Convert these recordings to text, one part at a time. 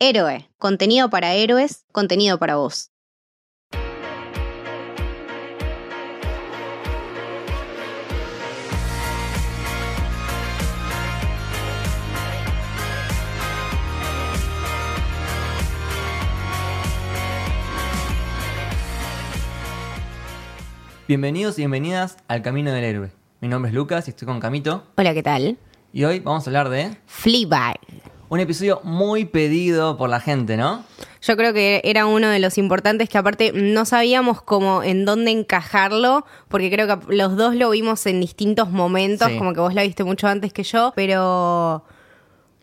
Héroe, contenido para héroes, contenido para vos. Bienvenidos y bienvenidas al Camino del Héroe. Mi nombre es Lucas y estoy con Camito. Hola, ¿qué tal? Y hoy vamos a hablar de Fleabag. Un episodio muy pedido por la gente, ¿no? Yo creo que era uno de los importantes que aparte no sabíamos cómo en dónde encajarlo, porque creo que los dos lo vimos en distintos momentos, Sí. como que vos la viste mucho antes que yo, pero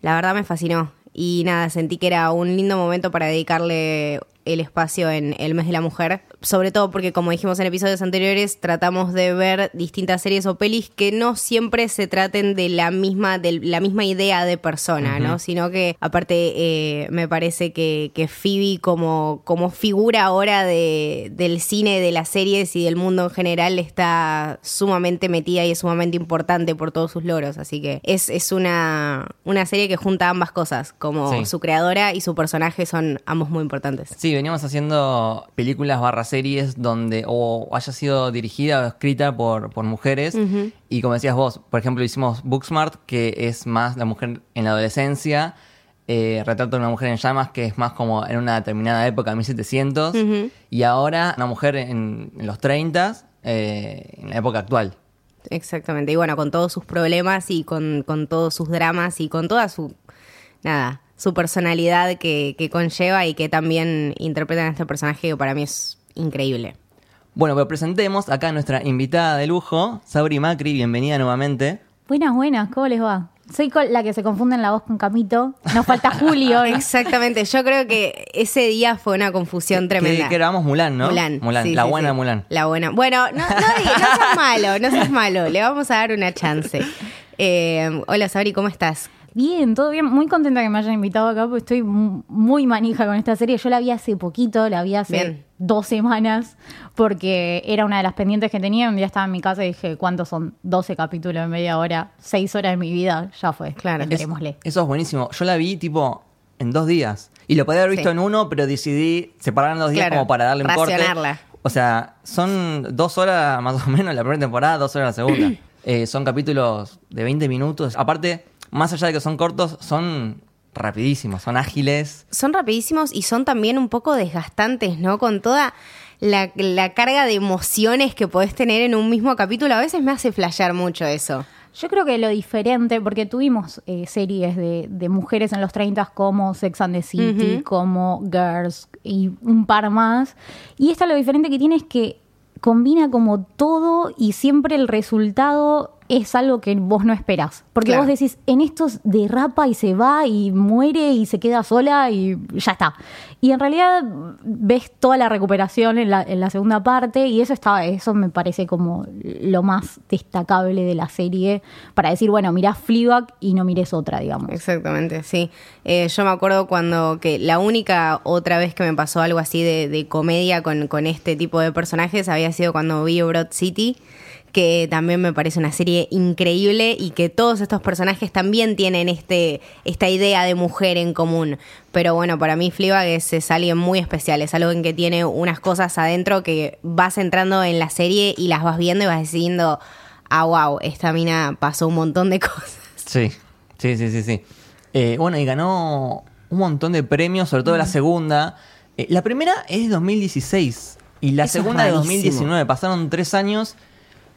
la verdad me fascinó. Y nada, sentí que era un lindo momento para dedicarle el espacio en el mes de la mujer, sobre todo porque como dijimos en episodios anteriores, tratamos de ver distintas series o pelis que no siempre se traten de la misma, de la misma idea de persona, ¿no? Sino que aparte eh, me parece que, que Phoebe como, como figura ahora de, del cine, de las series y del mundo en general está sumamente metida y es sumamente importante por todos sus logros. Así que es, es una, una serie que junta ambas cosas, como Sí. su creadora y su personaje son ambos muy importantes. Sí, veníamos haciendo películas barra series donde o haya sido dirigida o escrita por, por mujeres. Y como decías vos, por ejemplo, hicimos Booksmart, que es más la mujer en la adolescencia. Eh, Retrato de una mujer en llamas, que es más como en una determinada época, 1700. Y ahora una mujer en, en los 30, eh, en la época actual. Exactamente. Y bueno, con todos sus problemas y con, con todos sus dramas y con toda su, nada, su personalidad que, que conlleva y que también interpretan a este personaje que para mí es increíble. Bueno, pero presentemos acá a nuestra invitada de lujo, Sabri Macri, bienvenida nuevamente. Buenas, buenas, ¿cómo les va? Soy la que se confunde en la voz con Camito. Nos falta Julio. ¿no? Exactamente. Yo creo que ese día fue una confusión tremenda. Que, que grabamos Mulan, ¿no? Mulan. sí, la sí, buena sí. Mulan. La buena. Bueno, no, no, seas malo, no seas malo. Le vamos a dar una chance. Eh, hola, Sabri, ¿cómo estás? Bien, todo bien. Muy contenta que me hayan invitado acá porque estoy mu- muy manija con esta serie. Yo la vi hace poquito, la vi hace Bien. Dos semanas porque era una de las pendientes que tenía. Un día estaba en mi casa y dije, ¿cuántos son? 12 capítulos de media hora, 6 horas de mi vida. Ya fue. Claro. Démosle. eso es buenísimo. Yo la vi tipo en dos días. Y lo podía haber visto Sí. en uno, pero decidí separar en dos días Claro, como para darle un corte. O sea, son dos horas más o menos la primera temporada, dos horas la segunda. Eh, son capítulos de 20 minutos. Aparte, más allá de que son cortos, son rapidísimos, son ágiles. son rapidísimos y son también un poco desgastantes, ¿no? Con toda la, la carga de emociones que podés tener en un mismo capítulo. A veces me hace flashear mucho eso. Yo creo que lo diferente, porque tuvimos eh, series de, de mujeres en los 30 como Sex and the City, como Girls y un par más. Y esta lo diferente que tiene es que combina como todo y siempre el resultado es algo que vos no esperás. Porque Claro. vos decís, en estos derrapa y se va y muere y se queda sola y ya está. Y en realidad ves toda la recuperación en la, en la segunda parte y eso está, eso me parece como lo más destacable de la serie para decir, bueno, mirás Fleabag y no mires otra, digamos. Exactamente, sí. Eh, yo me acuerdo cuando que la única otra vez que me pasó algo así de, de comedia con, con este tipo de personajes había sido cuando vi Broad City, que también me parece una serie increíble y que todos estos personajes también tienen este, esta idea de mujer en común. Pero bueno, para mí Fleabag es, es alguien muy especial, es algo en que tiene unas cosas adentro que vas entrando en la serie y las vas viendo y vas diciendo, ah, wow, esta mina pasó un montón de cosas. Sí, sí, sí, sí, sí. Eh, bueno, y ganó un montón de premios, sobre todo la segunda. Eh, la primera es de 2016 y la Eso segunda de rarísimo. 2019. Pasaron tres años.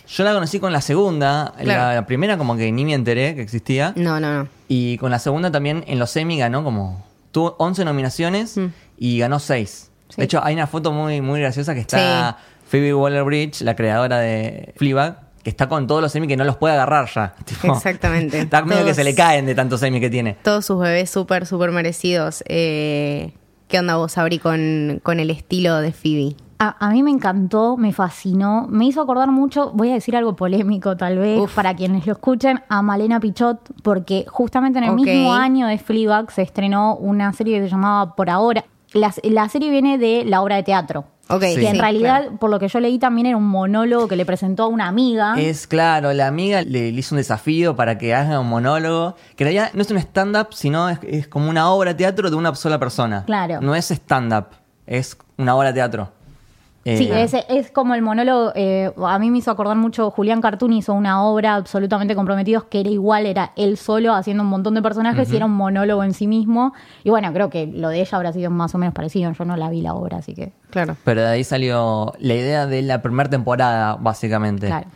Yo la conocí con la segunda. La, Claro. la primera como que ni me enteré que existía. No, no, no. Y con la segunda también en los Emmy ganó como... Tuvo 11 nominaciones Mm. y ganó 6. Sí. De hecho, hay una foto muy, muy graciosa que está Phoebe Waller-Bridge, la creadora de Fleabag, que está con todos los Emmy que no los puede agarrar ya. Tipo, Exactamente. Está medio que se le caen de tantos Emmy que tiene. Todos sus bebés súper, súper merecidos. Eh, ¿Qué onda vos, Abri, con, con el estilo de Phoebe? A, a mí me encantó, me fascinó, me hizo acordar mucho, voy a decir algo polémico tal vez, Uf. para quienes lo escuchen, a Malena Pichot, porque justamente en el mismo año de Fleabag se estrenó una serie que se llamaba Por Ahora. La, la serie viene de la obra de teatro. Ok, Sí. Que en sí, realidad, claro. por lo que yo leí, también era un monólogo que le presentó a una amiga. Es claro, la amiga le, le hizo un desafío para que haga un monólogo, que en realidad no es un stand-up, sino es, es como una obra de teatro de una sola persona. Claro. No es stand-up, es una obra de teatro. Eh, Sí, es, es como el monólogo. eh, a mí me hizo acordar mucho. Julián Cartoon hizo una obra absolutamente comprometidos que era igual, era él solo haciendo un montón de personajes y era un monólogo en sí mismo. Y bueno, creo que lo de ella habrá sido más o menos parecido. Yo no la vi la obra, así que. Claro. Pero de ahí salió la idea de la primera temporada, básicamente. Claro.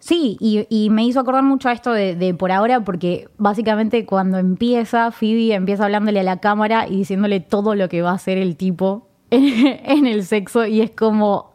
Sí, y, y me hizo acordar mucho a esto de, de por ahora, porque básicamente cuando empieza, Phoebe empieza hablándole a la cámara y diciéndole todo lo que va a hacer el tipo en, el sexo, y es como.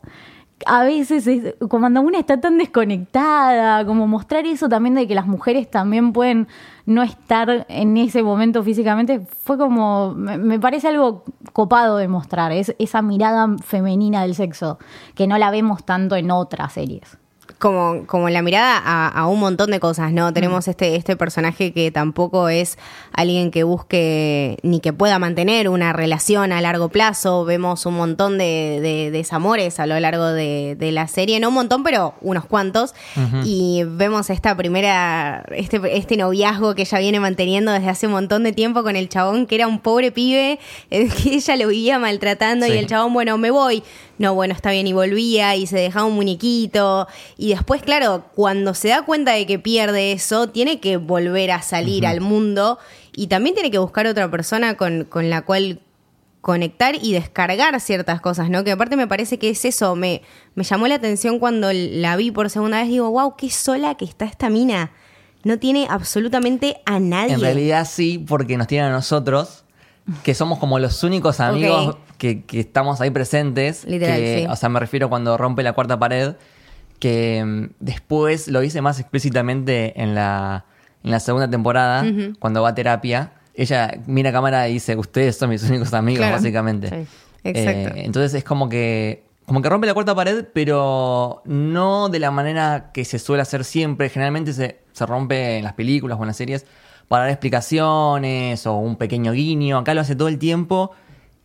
A veces, es, cuando una está tan desconectada, como mostrar eso también de que las mujeres también pueden no estar en ese momento físicamente, fue como. Me, me parece algo copado de mostrar, es esa mirada femenina del sexo, que no la vemos tanto en otras series. Como, como la mirada a, a un montón de cosas, ¿no? Tenemos este, este personaje que tampoco es alguien que busque ni que pueda mantener una relación a largo plazo. Vemos un montón de, de- desamores a lo largo de, de la serie, no un montón, pero unos cuantos. Y vemos esta primera, este, este noviazgo que ella viene manteniendo desde hace un montón de tiempo con el chabón, que era un pobre pibe, que ella lo vivía maltratando Sí. y el chabón, bueno, me voy. No, bueno, está bien, y volvía y se dejaba un muñequito. Y después, claro, cuando se da cuenta de que pierde eso, tiene que volver a salir al mundo y también tiene que buscar otra persona con, con la cual conectar y descargar ciertas cosas, ¿no? Que aparte me parece que es eso, me, me llamó la atención cuando la vi por segunda vez, digo, wow, qué sola que está esta mina. No tiene absolutamente a nadie. En realidad sí, porque nos tienen a nosotros, que somos como los únicos amigos que, que estamos ahí presentes. Literal, que, sí. O sea, me refiero cuando rompe la cuarta pared, que mm, después lo hice más explícitamente en la, en la segunda temporada, cuando va a terapia. Ella mira a cámara y dice, ustedes son mis únicos amigos, Claro. básicamente. Sí, exacto. Eh, entonces es como que, como que rompe la cuarta pared, pero no de la manera que se suele hacer siempre. Generalmente se, se rompe en las películas o en las series para dar explicaciones o un pequeño guiño. Acá lo hace todo el tiempo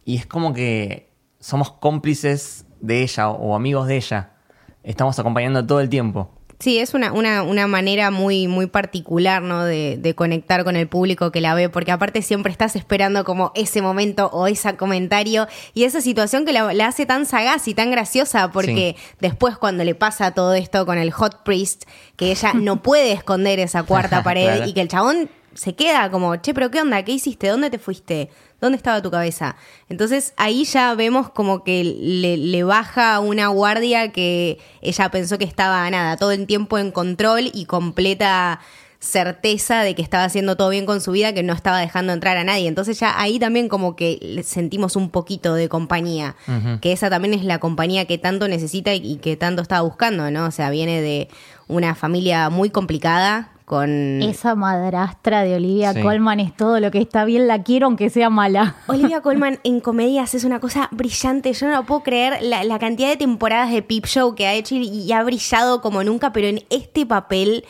y es como que somos cómplices de ella o, amigos de ella. Estamos acompañando todo el tiempo. Sí, es una, una, una manera muy, muy particular, ¿no? De, de conectar con el público que la ve, porque aparte siempre estás esperando como ese momento o ese comentario y esa situación que la, la hace tan sagaz y tan graciosa, porque después cuando le pasa todo esto con el Hot Priest, que ella no puede esconder esa cuarta pared Claro. y que el chabón se queda como, che, pero ¿qué onda? ¿Qué hiciste? ¿Dónde te fuiste? ¿Dónde estaba tu cabeza? Entonces ahí ya vemos como que le, le baja una guardia que ella pensó que estaba nada, todo el tiempo en control y completa certeza de que estaba haciendo todo bien con su vida, que no estaba dejando entrar a nadie. Entonces ya ahí también como que le sentimos un poquito de compañía, que esa también es la compañía que tanto necesita y, y que tanto estaba buscando, ¿no? O sea, viene de una familia muy complicada con... Esa madrastra de Olivia Sí. Colman es todo lo que está bien, la quiero aunque sea mala. Olivia Colman en comedias es una cosa brillante. Yo no lo puedo creer la, la cantidad de temporadas de Peep Show que ha hecho y, y ha brillado como nunca, pero en este papel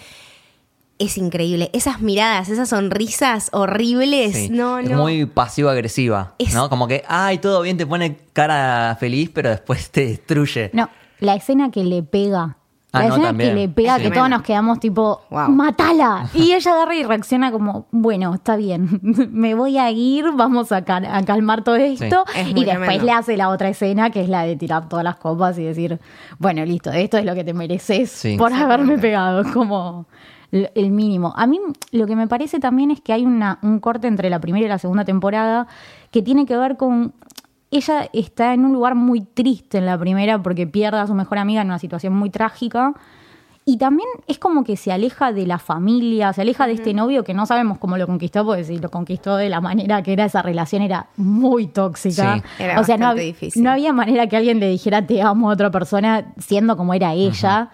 es increíble. Esas miradas, esas sonrisas horribles. Sí. No, es no. muy pasivo-agresiva, Es- ¿no? Como que, ay, todo bien, te pone cara feliz, pero después te destruye. No, la escena que le pega. Ah, la no, escena también. que le pega, que todos nos quedamos tipo, Wow. ¡matala! Y ella agarra y reacciona como, bueno, está bien, me voy a ir, vamos a, cal- a calmar todo esto. Es y después tremendo. le hace la otra escena, que es la de tirar todas las copas y decir, bueno, listo, esto es lo que te mereces Sí. por haberme pegado. Como el mínimo. A mí lo que me parece también es que hay una, un corte entre la primera y la segunda temporada que tiene que ver con... Ella está en un lugar muy triste en la primera porque pierde a su mejor amiga en una situación muy trágica. Y también es como que se aleja de la familia, se aleja de este novio que no sabemos cómo lo conquistó, porque si lo conquistó de la manera que era esa relación era muy tóxica. Sí. Era o sea, no, difícil. no había manera que alguien le dijera te amo a otra persona siendo como era ella.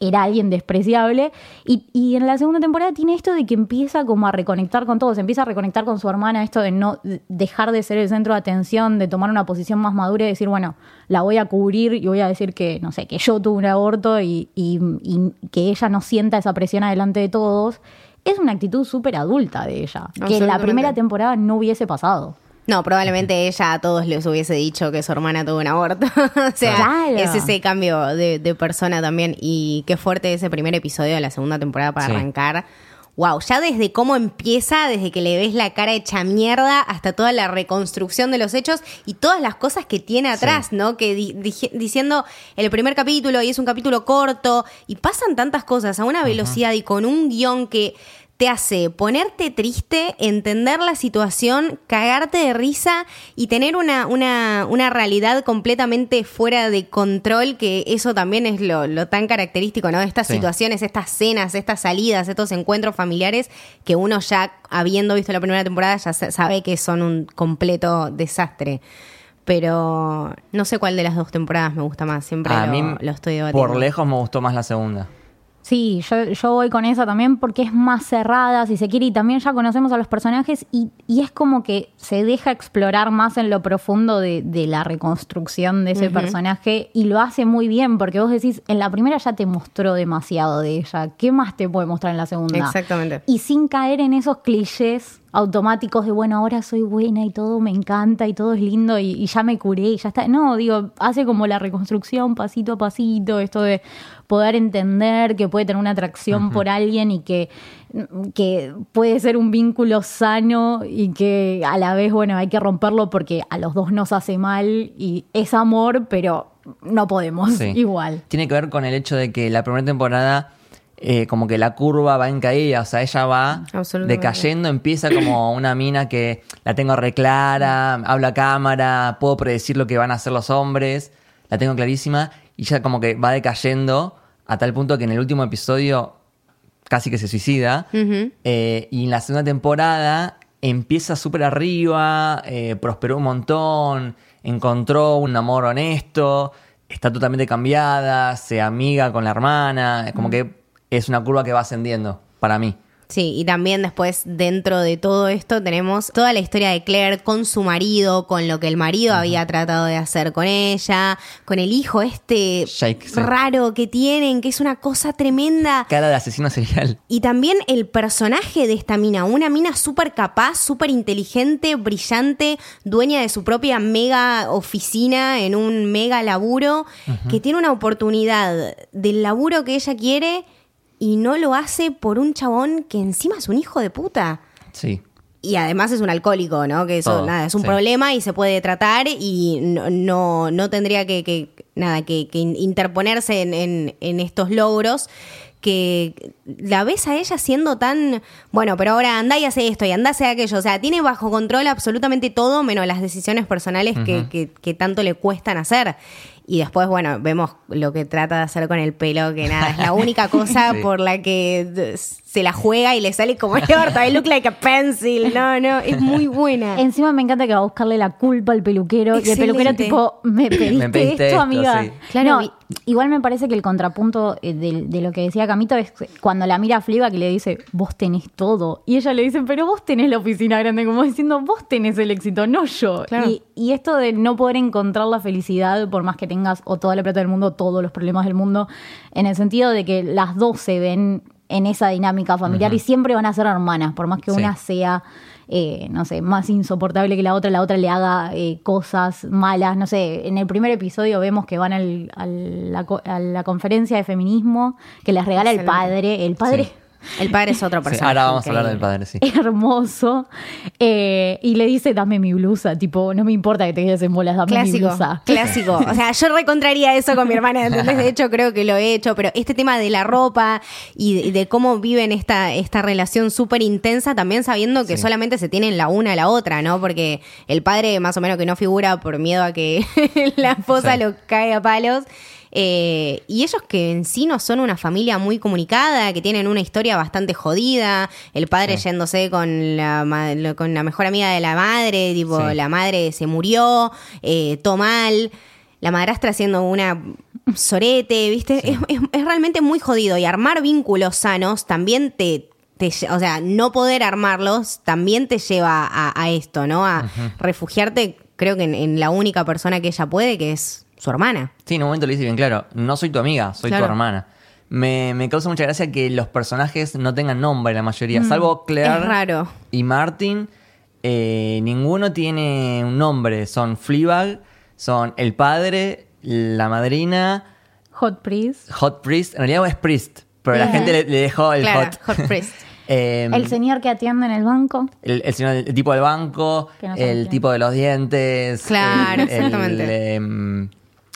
Era alguien despreciable. Y, y en la segunda temporada tiene esto de que empieza como a reconectar con todos. Empieza a reconectar con su hermana, esto de no de dejar de ser el centro de atención, de tomar una posición más madura y decir, bueno, la voy a cubrir y voy a decir que, no sé, que yo tuve un aborto y, y- y que ella no sienta esa presión adelante de todos. Es una actitud súper adulta de ella, que en la primera temporada no hubiese pasado. No, probablemente ella a todos les hubiese dicho que su hermana tuvo un aborto. o sea, Claro. es ese cambio de, de persona también. Y qué fuerte ese primer episodio de la segunda temporada para Sí. arrancar. Wow, ya desde cómo empieza, desde que le ves la cara hecha mierda hasta toda la reconstrucción de los hechos y todas las cosas que tiene atrás, ¿no? Que di- diciendo el primer capítulo y es un capítulo corto y pasan tantas cosas a una velocidad y con un guion que te hace ponerte triste, entender la situación, cagarte de risa y tener una, una, una realidad completamente fuera de control, que eso también es lo, lo tan característico, ¿no? Estas Sí. situaciones, estas cenas, estas salidas, estos encuentros familiares que uno ya, habiendo visto la primera temporada, ya sa- sabe que son un completo desastre. Pero no sé cuál de las dos temporadas me gusta más, siempre A lo, mí, lo estoy debatiendo. por lejos, me gustó más la segunda. Sí, yo, yo voy con esa también porque es más cerrada, si se quiere, y también ya conocemos a los personajes y, y es como que se deja explorar más en lo profundo de, de la reconstrucción de ese personaje y lo hace muy bien porque vos decís, en la primera ya te mostró demasiado de ella, ¿qué más te puede mostrar en la segunda? Exactamente. Y sin caer en esos clichés automáticos de, bueno, ahora soy buena y todo me encanta y todo es lindo y, y ya me curé y ya está. No, digo, hace como la reconstrucción pasito a pasito, esto de poder entender que puede tener una atracción por alguien y que, que puede ser un vínculo sano y que a la vez, bueno, hay que romperlo porque a los dos nos hace mal y es amor, pero no podemos Sí. igual. Tiene que ver con el hecho de que la primera temporada, eh, como que la curva va en caída, o sea, ella va decayendo, empieza como una mina que la tengo reclara, habla a cámara, puedo predecir lo que van a hacer los hombres, la tengo clarísima, y ya como que va decayendo a tal punto que en el último episodio casi que se suicida, eh, y en la segunda temporada empieza súper arriba, eh, prosperó un montón, encontró un amor honesto, está totalmente cambiada, se amiga con la hermana, como que es una curva que va ascendiendo para mí. Sí, y también después dentro de todo esto tenemos toda la historia de Claire con su marido, con lo que el marido había tratado de hacer con ella, con el hijo este sí. raro que tienen, que es una cosa tremenda. Cara de asesino serial. Y también el personaje de esta mina, una mina súper capaz, súper inteligente, brillante, dueña de su propia mega oficina en un mega laburo, que tiene una oportunidad del laburo que ella quiere y no lo hace por un chabón que encima es un hijo de puta. Sí. Y además es un alcohólico, ¿no? Que eso, Todo, nada, es un sí. problema y se puede tratar y no, no, no tendría que, que- nada, que, que in- interponerse en, en- en estos logros. Que la ves a ella siendo tan, bueno, pero ahora anda y hace esto y anda y hace aquello. O sea, tiene bajo control absolutamente todo, menos las decisiones personales que, que- que tanto le cuestan hacer. Y después, bueno, vemos lo que trata de hacer con el pelo, que nada, es la única cosa Sí. por la que se la juega y le sale como el orto. I look like a pencil. No, no, es muy buena. Encima me encanta que va a buscarle la culpa al peluquero. Y el peluquero tipo, ¿me pediste, Me pediste esto, esto, amiga? sí. Claro, No, igual me parece que el contrapunto eh, de, de lo que decía Camito es cuando la mira a Fliba que le dice, vos tenés todo. Y ella le dice, pero vos tenés la oficina grande, como diciendo, vos tenés el éxito, no yo. Claro. Y, y esto de no poder encontrar la felicidad, por más que tengas o toda la plata del mundo, todos los problemas del mundo, en el sentido de que las dos se ven en esa dinámica familiar y siempre van a ser hermanas, por más que Sí. una sea, eh, no sé, más insoportable que la otra, la otra le haga eh, cosas malas, no sé, en el primer episodio vemos que van al- al- la, a la conferencia de feminismo que les regala el padre, el padre... Sí. El padre es otro Sí, personaje. ahora vamos a hablar del padre, sí. hermoso eh, y le dice dame mi blusa tipo no me importa que te quedes en bolas dame mi Clásico, blusa clásico. O sea, yo recontraría eso con mi hermana, ¿entendés? De hecho, creo que lo he hecho, pero este tema de la ropa y de, y de cómo viven esta, esta relación súper intensa, también sabiendo que Sí. solamente se tienen la una a la otra, ¿no? Porque el padre más o menos que no figura por miedo a que la esposa Sí. lo cae a palos. Eh, y ellos que en sí no son una familia muy comunicada, que tienen una historia bastante jodida, el padre Sí. yéndose con la, con la mejor amiga de la madre, tipo, Sí. la madre se murió, eh, todo mal, la madrastra haciendo una sorete, ¿viste? Es, es- es realmente muy jodido y armar vínculos sanos también te... te o sea, no poder armarlos también te lleva a, a esto, ¿no? A refugiarte, creo que en, en la única persona que ella puede, que es su hermana. Sí, en un momento le dice bien claro, no soy tu amiga, soy Claro. tu hermana. Me, me causa mucha gracia que los personajes no tengan nombre la mayoría, salvo Claire es raro. y Martin. eh, ninguno tiene un nombre. Son Fleabag, son el padre, la madrina, Hot Priest. Hot Priest. En realidad es Priest, pero la gente le, le dejó el Claro, Hot. Hot Priest. Eh, El señor que atiende en el banco. el, el señor- el tipo del banco, no el tipo de los dientes. Claro, el- el, exactamente.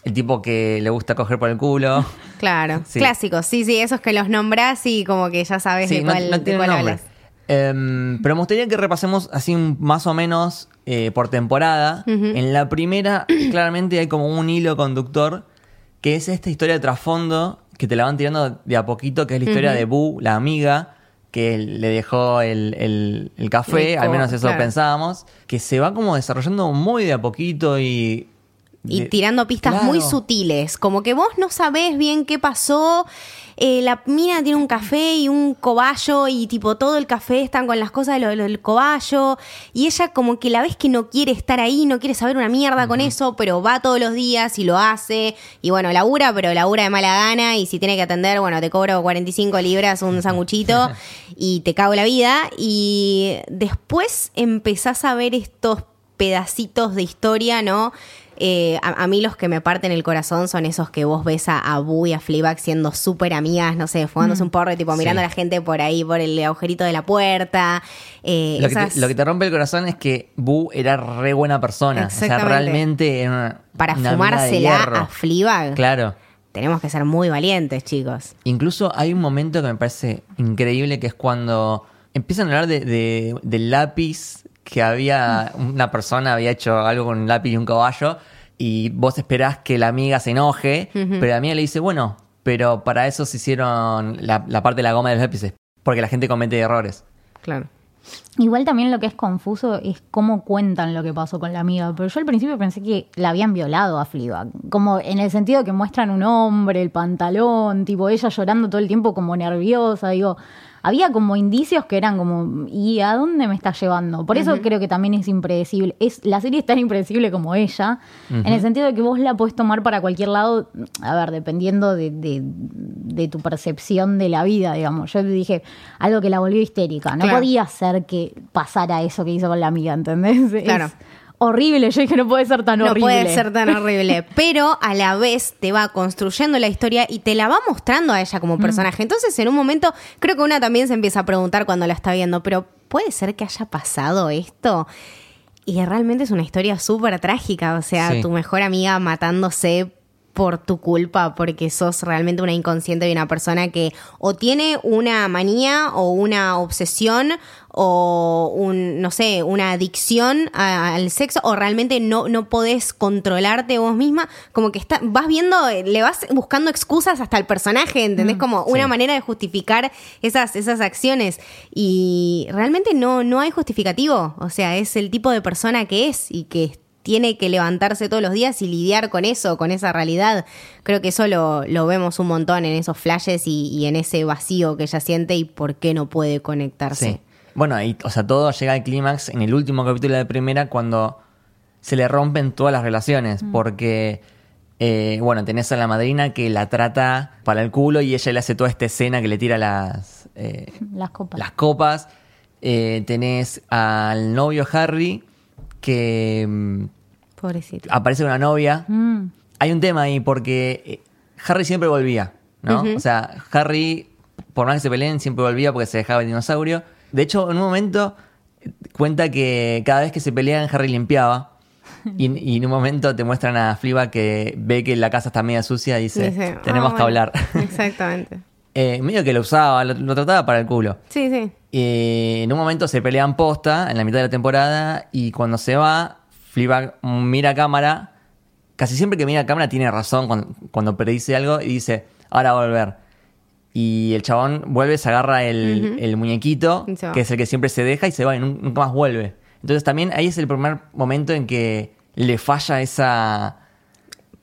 El tipo que le gusta coger por el culo. Claro, Sí. clásicos. Sí, sí, esos que los nombras y como que ya sabes Sí, de no, cuál, no de tiene cuál hablas. Em, pero me gustaría que repasemos así más o menos eh, por temporada. En la primera, claramente hay como un hilo conductor que es esta historia de trasfondo que te la van tirando de a poquito, que es la historia de Boo, la amiga, que le dejó el, el- el café, al menos eso claro. pensábamos, que se va como desarrollando muy de a poquito y... Y tirando pistas Claro. muy sutiles, como que vos no sabés bien qué pasó. eh, la mina tiene un café y un cobayo y tipo todo el café están con las cosas de lo, lo del cobayo y ella como que la ves que no quiere estar ahí, no quiere saber una mierda con eso, pero va todos los días y lo hace y bueno, labura, pero labura de mala gana y si tiene que atender, bueno, te cobro 45 libras un sanguchito y te cago la vida y después empezás a ver estos pedacitos de historia, ¿no? Eh, a, a mí los que me parten el corazón son esos que vos ves a, a Boo y a Fleabag siendo súper amigas, no sé, fumándose un porro tipo Sí. mirando a la gente por ahí, por el agujerito de la puerta. eh, Lo que, te, lo que te rompe el corazón es que Boo era re buena persona. O sea, realmente era una. para una fumársela a Fleabag, Claro. tenemos que ser muy valientes, chicos. Incluso hay un momento que me parece increíble que es cuando empiezan a hablar de, de- del lápiz que había, una persona había hecho algo con un lápiz y un caballo y vos esperás que la amiga se enoje, pero la amiga le dice, bueno, pero para eso se hicieron la, la parte de la goma de los lápices, porque la gente comete errores. Claro. Igual también lo que es confuso es cómo cuentan lo que pasó con la amiga. Pero yo al principio pensé que la habían violado a Fleabag. Como en el sentido de que muestran un hombre, el pantalón, tipo ella llorando todo el tiempo como nerviosa. Digo, había como indicios que eran como, ¿y a dónde me está llevando? Por eso creo que también es impredecible. Es, la serie es tan impredecible como ella, en el sentido de que vos la podés tomar para cualquier lado, a ver, dependiendo de, de- de tu percepción de la vida, digamos. Yo dije, algo que la volvió histérica. No Claro. podía ser que pasara eso que hizo con la amiga, ¿entendés? Es Claro. Horrible. Yo dije, no puede ser tan No horrible. puede ser tan horrible, pero a la vez te va construyendo la historia y te la va mostrando a ella como personaje. Entonces, en un momento, creo que una también se empieza a preguntar cuando la está viendo, pero ¿puede ser que haya pasado esto? Y realmente es una historia súper trágica, o sea, Sí. tu mejor amiga matándose por tu culpa, porque sos realmente una inconsciente de una persona que o tiene una manía o una obsesión o un, no sé, una adicción a- al sexo o realmente no, no podés controlarte vos misma, como que está, vas viendo, le vas buscando excusas hasta el personaje, ¿entendés? Como una sí. manera de justificar esas, esas acciones y realmente no, no hay justificativo, o sea, es el tipo de persona que es y que tiene que levantarse todos los días y lidiar con eso, con esa realidad. Creo que eso lo, lo vemos un montón en esos flashes y, y en ese vacío que ella siente y por qué no puede conectarse. Sí. Bueno, y, o sea, todo llega al clímax en el último capítulo de primera cuando se le rompen todas las relaciones. Porque, eh, bueno, tenés a la madrina que la trata para el culo y ella le hace toda esta escena que le tira las, eh, Las copas. las copas. Eh, tenés al novio Harry que Pobrecito. aparece una novia. Mm. Hay un tema ahí porque eh, Harry siempre volvía, ¿no? O sea, Harry, por más que se peleen, siempre volvía porque se dejaba el dinosaurio. De hecho, en un momento eh, cuenta que cada vez que se pelean, Harry limpiaba. Y, y en un momento te muestran a Fliba que ve que la casa está media sucia y dice, Dice, tenemos "Ah, que bueno". hablar. Exactamente. Eh, medio que lo usaba, lo, lo trataba para el culo. Sí, sí. Eh, en un momento se pelean posta en la mitad de la temporada y cuando se va, Fleabag mira a cámara. Casi siempre que mira a cámara tiene razón cuando, cuando predice algo y dice, ahora va a volver. Y el chabón vuelve, se agarra el, el muñequito, que es el que siempre se deja y se va y nun- nunca más vuelve. Entonces también ahí es el primer momento en que le falla esa,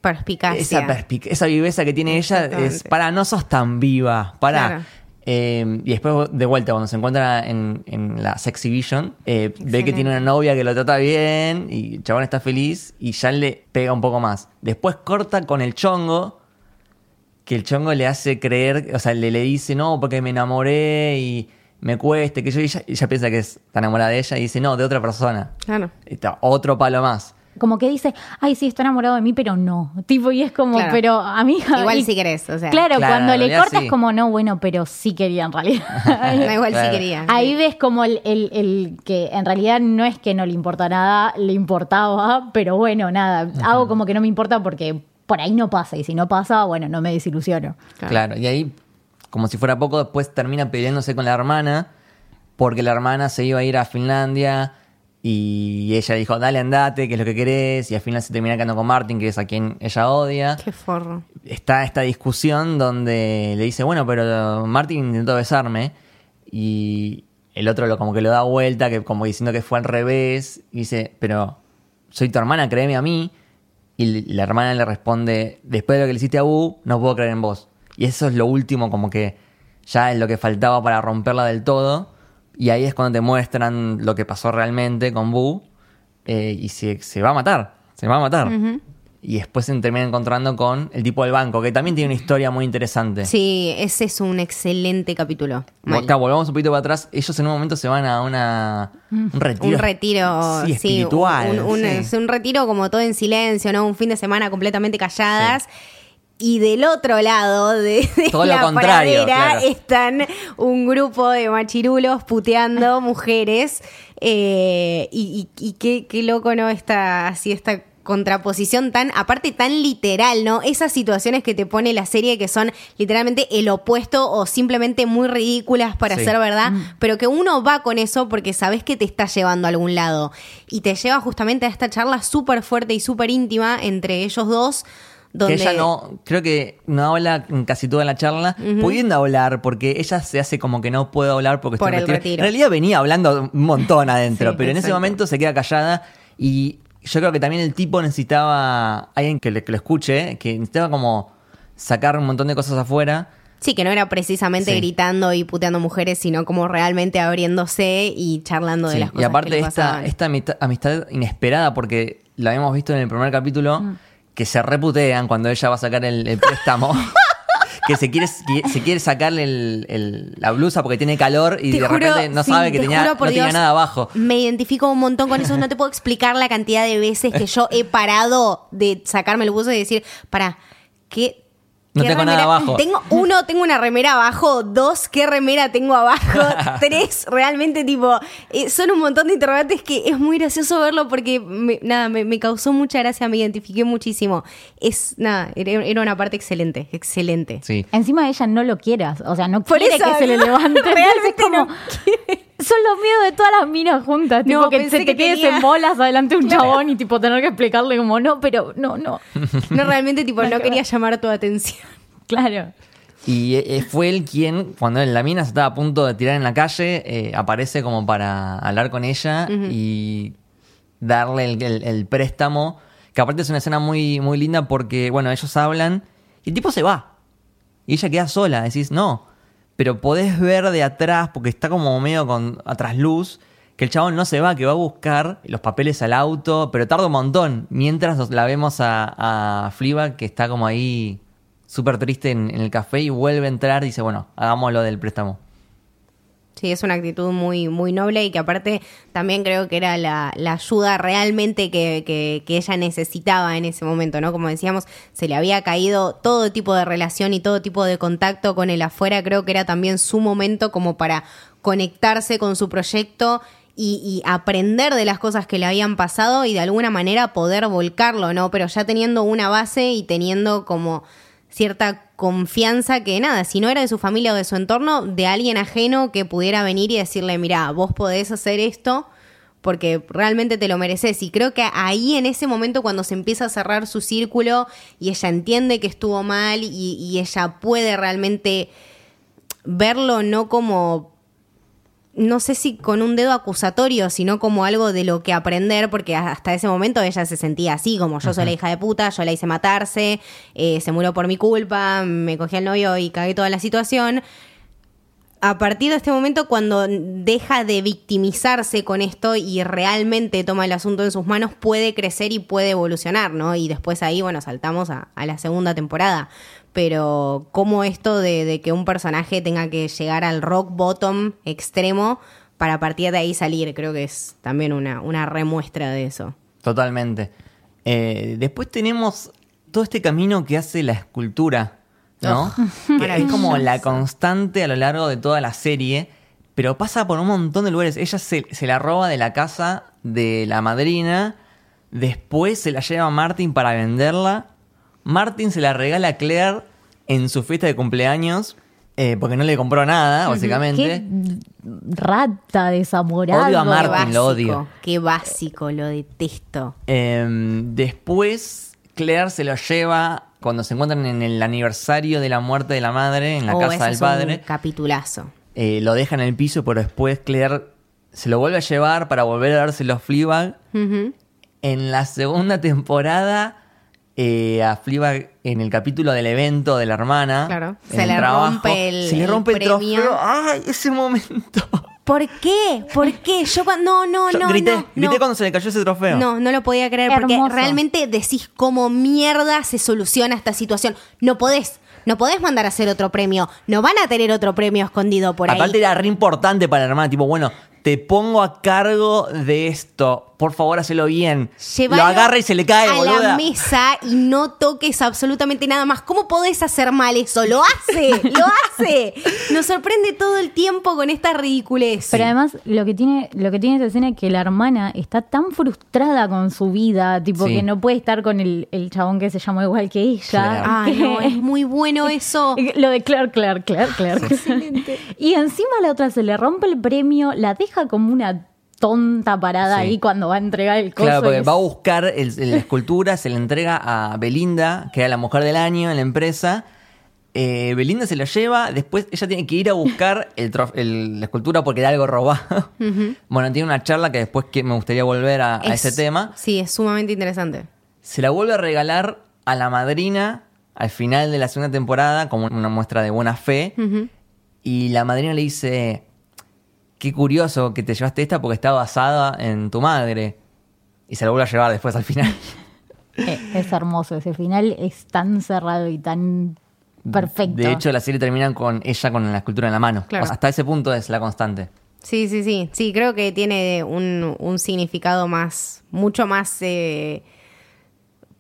Perspicacia. esa, perspic- esa viveza que tiene ella. Es, para, no sos tan viva, para. Claro. Eh, y después, de vuelta, cuando se encuentra en, en la Sexy Vision, eh, ve que tiene una novia que lo trata bien y el chabón está feliz y ya le pega un poco más. Después corta con el chongo, que el chongo le hace creer, o sea, le, le dice, no, porque me enamoré y, me cueste, que yo, y ella, ella piensa que es, está enamorada de ella y dice, no, de otra persona. Claro. Está otro palo más. Como que dice, ay, sí, está enamorado de mí, pero no. Tipo, y es como, Claro. pero amiga. Igual y- si querés, o sea. Claro, Claro, cuando le cortas sí. como, no, bueno, pero sí quería en realidad. No, igual Claro. sí quería. Ahí ves como el, el- el que en realidad no es que no le importa nada, le importaba, pero bueno, nada, hago como que no me importa porque por ahí no pasa y si no pasa, bueno, no me desilusiono. Claro. Claro. y ahí, como si fuera poco, después termina peleándose con la hermana, porque la hermana se iba a ir a Finlandia y ella dijo, dale, andate, que es lo que querés, y al final se termina quedando con Martin, que es a quien ella odia. Qué forro. Está esta discusión donde le dice, bueno, pero Martin intentó besarme, y el otro lo, como que lo da vuelta, que como diciendo que fue al revés, y dice, pero soy tu hermana, créeme a mí. Y la hermana le responde, después de lo que le hiciste a Bu, no puedo creer en vos. Y eso es lo último, como que ya es lo que faltaba para romperla del todo. Y ahí es cuando te muestran lo que pasó realmente con Bu. eh, y se, se va a matar, se va a matar. Y después se termina encontrando con el tipo del banco, que también tiene una historia muy interesante. Sí, ese es un excelente capítulo. Mal. Acá volvamos un poquito para atrás. Ellos en un momento se van a una, un retiro. Un retiro, sí, sí, espiritual. un, un- sí. es un retiro como todo en silencio, ¿no? Un fin de semana completamente calladas. Y del otro lado de, de Todo lo la contrario, claro. están un grupo de machirulos puteando mujeres. eh, y y- y qué, qué loco, ¿no? Esta, así, esta contraposición tan, aparte tan literal, ¿no? Esas situaciones que te pone la serie que son literalmente el opuesto o simplemente muy ridículas para Sí. ser verdad, pero que uno va con eso porque sabes que te está llevando a algún lado. Y te lleva justamente a esta charla súper fuerte y súper íntima entre ellos dos. Donde Que ella no, creo que no habla casi toda la charla, pudiendo hablar, porque ella se hace como que no puede hablar porque Por está en retiro. retiro. En realidad venía hablando un montón adentro, Sí, pero en ese momento se queda callada y yo creo que también el tipo necesitaba alguien que, le- que lo escuche, que necesitaba como sacar un montón de cosas afuera. Sí, que no era precisamente Sí. gritando y puteando mujeres, sino como realmente abriéndose y charlando de Sí, las cosas y aparte que le esta, pasaban. esta amistad, amistad inesperada, porque la habíamos visto en el primer capítulo, Mm. Que se reputean cuando ella va a sacar el, el préstamo. que se quiere, se quiere sacarle el- el- la blusa porque tiene calor y Te de juro, repente no sí, sabe que te tenía, no tenía nada abajo. Me identifico un montón con eso. No te puedo explicar la cantidad de veces que yo he parado de sacarme el buzo y decir, para, ¿qué? No tengo nada remera? abajo. Tengo uno, tengo una remera abajo. Dos, ¿qué remera tengo abajo? Tres, realmente, tipo, eh, son un montón de interrogantes que es muy gracioso verlo porque, me- nada, me, me causó mucha gracia, me identifiqué muchísimo. Es, nada, era, era una parte excelente, excelente. Sí. Encima ella no lo quiera, o sea, no Por quiere eso, que se le levante. Realmente es como, no Son los miedos de todas las minas juntas, No, tipo que pensé se que te quedes tenía- en bolas adelante de un chabón y tipo tener que explicarle como no, pero no, no. No, realmente, tipo, no que quería llamar tu atención. Claro. Y eh, fue él quien, cuando la mina se estaba a punto de tirar en la calle, eh, aparece como para hablar con ella y darle el, el- el préstamo. Que aparte es una escena muy, muy linda porque, bueno, ellos hablan y el tipo se va. Y ella queda sola. Decís, no. Pero podés ver de atrás, porque está como medio con atrás luz, que el chabón no se va, que va a buscar los papeles al auto, pero tarda un montón. Mientras la vemos a, a que está como ahí súper triste en, en el café y vuelve a entrar y dice, bueno, hagamos lo del préstamo. Sí, es una actitud muy, muy noble y que aparte también creo que era la, la ayuda realmente que, que- que ella necesitaba en ese momento, ¿no? Como decíamos, se le había caído todo tipo de relación y todo tipo de contacto con el afuera. Creo que era también su momento como para conectarse con su proyecto y, y aprender de las cosas que le habían pasado y de alguna manera poder volcarlo, ¿no? Pero ya teniendo una base y teniendo como cierta confianza que nada, si no era de su familia o de su entorno, de alguien ajeno que pudiera venir y decirle, mira, vos podés hacer esto porque realmente te lo mereces. Y creo que ahí en ese momento cuando se empieza a cerrar su círculo y ella entiende que estuvo mal y, y ella puede realmente verlo no como no sé si con un dedo acusatorio, sino como algo de lo que aprender, porque hasta ese momento ella se sentía así, como yo soy la hija de puta, yo la hice matarse, eh, se murió por mi culpa, me cogí al novio y cagué toda la situación. A partir de este momento, cuando deja de victimizarse con esto y realmente toma el asunto en sus manos, puede crecer y puede evolucionar, ¿no? Y después ahí, bueno, saltamos a, la segunda temporada. Pero como esto de, que un personaje tenga que llegar al rock bottom extremo para a partir de ahí salir, creo que es también una, una remuestra de eso. Totalmente. Eh, después tenemos todo este camino que hace la escultura, ¿no? Que es como la constante a lo largo de toda la serie, pero pasa por un montón de lugares. Ella se, se la roba de la casa de la madrina, después se la lleva a Martin para venderla, Martin se la regala a Claire en su fiesta de cumpleaños. eh, porque no le compró nada, básicamente. Qué rata desamorado. Odio a Martin, básico, lo odio. Qué básico, lo detesto. Em, después, Claire se lo lleva cuando se encuentran en el aniversario de la muerte de la madre, en la Oh, casa del es un padre. capitulazo. Eh, lo deja en el piso, pero después Claire se lo vuelve a llevar para volver a dárselo a Fleabag. En la segunda temporada, eh, a Fleabag, en el capítulo del evento de la hermana, Claro. Se el le rompe el- se le rompe el, premio. trofeo. ¡Ay, ese momento! ¿Por qué? ¿Por qué? Yo cuando... No, no, Yo no. grité, no, grité no. cuando se le cayó ese trofeo. No, no lo podía creer porque Hermoso. realmente decís cómo mierda se soluciona esta situación. No podés, no podés mandar a hacer otro premio. No van a tener otro premio escondido por Aparte ahí. era re importante para la hermana, tipo, bueno, te pongo a cargo de esto. Por favor, hacelo bien. Llévalo lo agarra y se le cae, a boluda. la mesa y no toques absolutamente nada más. ¿Cómo podés hacer mal eso? Lo hace, lo hace. Nos sorprende todo el tiempo con esta ridiculez. Pero además, lo que tiene, lo que tiene esa escena es que la hermana está tan frustrada con su vida, tipo Sí. que no puede estar con el, el chabón que se llama igual que ella. Claro. Que- no, es muy bueno eso. Lo de Claire, Claire, Claire, Claire. y encima la otra se le rompe el premio, la deja como una tonta parada Sí. ahí cuando va a entregar el coso. Claro, porque es- va a buscar el- la escultura, se le entrega a Belinda, que era la mujer del año en la empresa. Eh, Belinda se la lleva, después ella tiene que ir a buscar el trof- el- la escultura porque era algo robado. Bueno, tiene una charla que después que me gustaría volver a, a Es- ese tema. Sí, es sumamente interesante. Se la vuelve a regalar a la madrina al final de la segunda temporada como una muestra de buena fe. Y la madrina le dice, qué curioso que te llevaste esta porque está basada en tu madre. Y se la vuelve a llevar después al final. Eh, es hermoso, ese final es tan cerrado y tan perfecto. De hecho, la serie termina con ella con la escultura en la mano. Claro. O sea, hasta ese punto es la constante. Sí, sí, sí. Sí, creo que tiene un, un significado más, mucho más eh,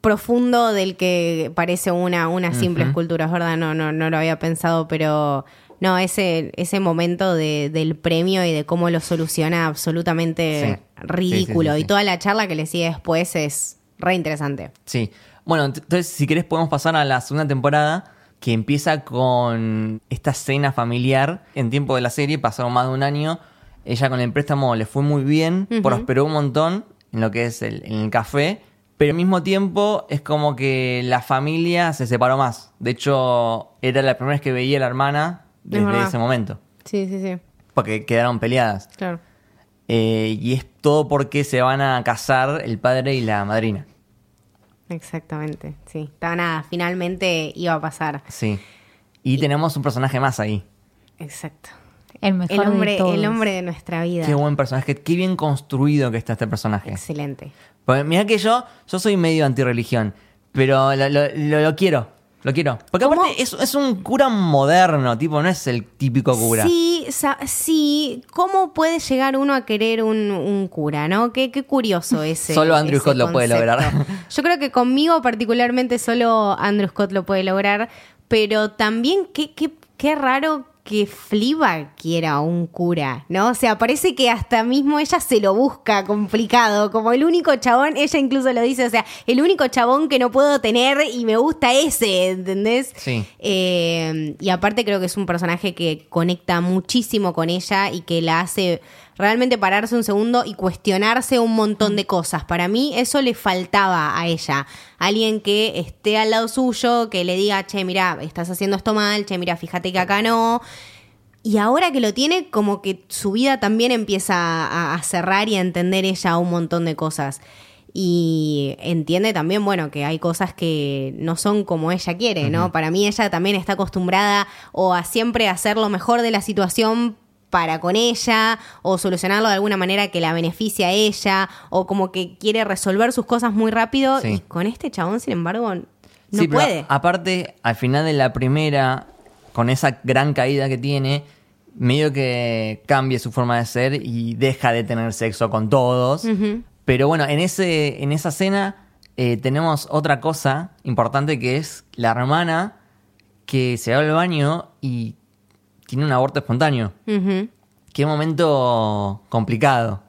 profundo del que parece una, una simple escultura, es verdad, no, no, no lo había pensado, pero no, ese, ese momento de- del premio y de cómo lo soluciona absolutamente Sí. ridículo. Sí, sí, sí, Y toda la charla que le sigue después es re interesante. Sí. Bueno, ent- entonces, si querés, podemos pasar a la segunda temporada, que empieza con esta cena familiar. En tiempo de la serie, pasaron más de un año. Ella con el préstamo le fue muy bien, prosperó un montón en lo que es el, en el café. Pero al mismo tiempo es como que la familia se separó más. De hecho, era la primera vez que veía a la hermana desde ese momento. Sí, sí, sí, Porque quedaron peleadas. claro. Eh, y es todo porque se van a casar el padre y la madrina. Exactamente, sí. Está nada, finalmente iba a pasar. Sí. Y tenemos un personaje más ahí. Exacto. el mejor El hombre, de todos. el hombre de nuestra vida. Qué buen personaje, qué bien construido que está este personaje. Excelente. Porque mira que yo, yo soy medio antirreligión, pero lo, lo- lo- lo quiero, lo quiero. Porque ¿Cómo? aparte es, es un cura moderno, tipo, no es el típico cura. Sí, sí. ¿Cómo puede llegar uno a querer un, un cura, no? Qué, qué curioso ese. Solo Andrew ese Scott lo puede lograr. Yo creo que conmigo particularmente solo Andrew Scott lo puede lograr, pero también qué, qué, qué raro que Fleabag quiera un cura, ¿no? O sea, parece que hasta mismo ella se lo busca complicado, como el único chabón, ella incluso lo dice, o sea, el único chabón que no puedo tener y me gusta ese, ¿entendés? Sí. Eh, y aparte creo que es un personaje que conecta muchísimo con ella y que la hace realmente pararse un segundo y cuestionarse un montón de cosas. Para mí eso le faltaba a ella. Alguien que esté al lado suyo, que le diga, che, mira, estás haciendo esto mal, che, mira, fíjate que acá no. Y ahora que lo tiene, como que su vida también empieza a, cerrar y a entender ella un montón de cosas. y entiende también, bueno, que hay cosas que no son como ella quiere, ¿no? Para mí ella también está acostumbrada o a siempre hacer lo mejor de la situación para con ella o solucionarlo de alguna manera que la beneficie a ella o como que quiere resolver sus cosas muy rápido Sí. y con este chabón, sin embargo, no Sí, pero puede. aparte, al final de la primera, con esa gran caída que tiene, medio que cambia su forma de ser y deja de tener sexo con todos. Pero bueno, en, ese, en esa escena eh, tenemos otra cosa importante que es la hermana que se va al baño y tiene un aborto espontáneo. Qué momento complicado.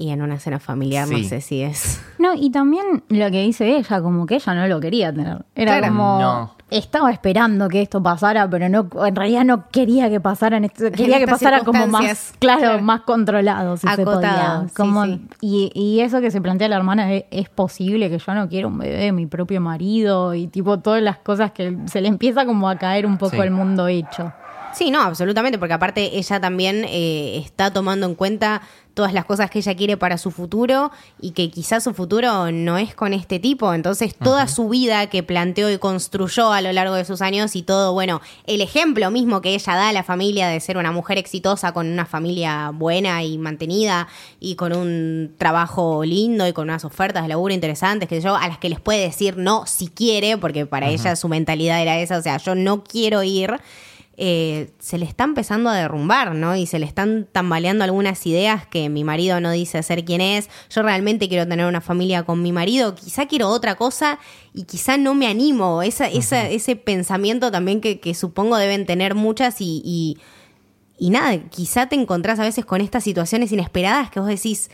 Y en una escena familiar no Sí. sé si es... No, y también lo que dice ella, como que ella no lo quería tener. Era Claro. como. No. Estaba esperando que esto pasara, pero no, en realidad no quería que pasara en esto, quería que pasara como más, claro, Claro. más controlado, si se Acotado, podía. sí, Como, sí. Y, y eso que se plantea la hermana es, es posible que yo no quiera un bebé, mi propio marido, y tipo todas las cosas que se le empieza como a caer un poco Sí. el mundo hecho. Sí, no, absolutamente, porque aparte ella también eh, está tomando en cuenta todas las cosas que ella quiere para su futuro y que quizás su futuro no es con este tipo. Entonces, toda su vida que planteó y construyó a lo largo de sus años y todo, bueno, el ejemplo mismo que ella da a la familia de ser una mujer exitosa con una familia buena y mantenida y con un trabajo lindo y con unas ofertas de laburo interesantes, que yo, a las que les puede decir no si quiere, porque para ella su mentalidad era esa, o sea, yo no quiero ir eh, se le está empezando a derrumbar, ¿no? Y se le están tambaleando algunas ideas que mi marido no dice ser quien es. Yo realmente quiero tener una familia con mi marido, quizá quiero otra cosa y quizá no me animo. Esa, esa, ese pensamiento también que, que supongo deben tener muchas y, y, y nada, quizá te encontrás a veces con estas situaciones inesperadas que vos decís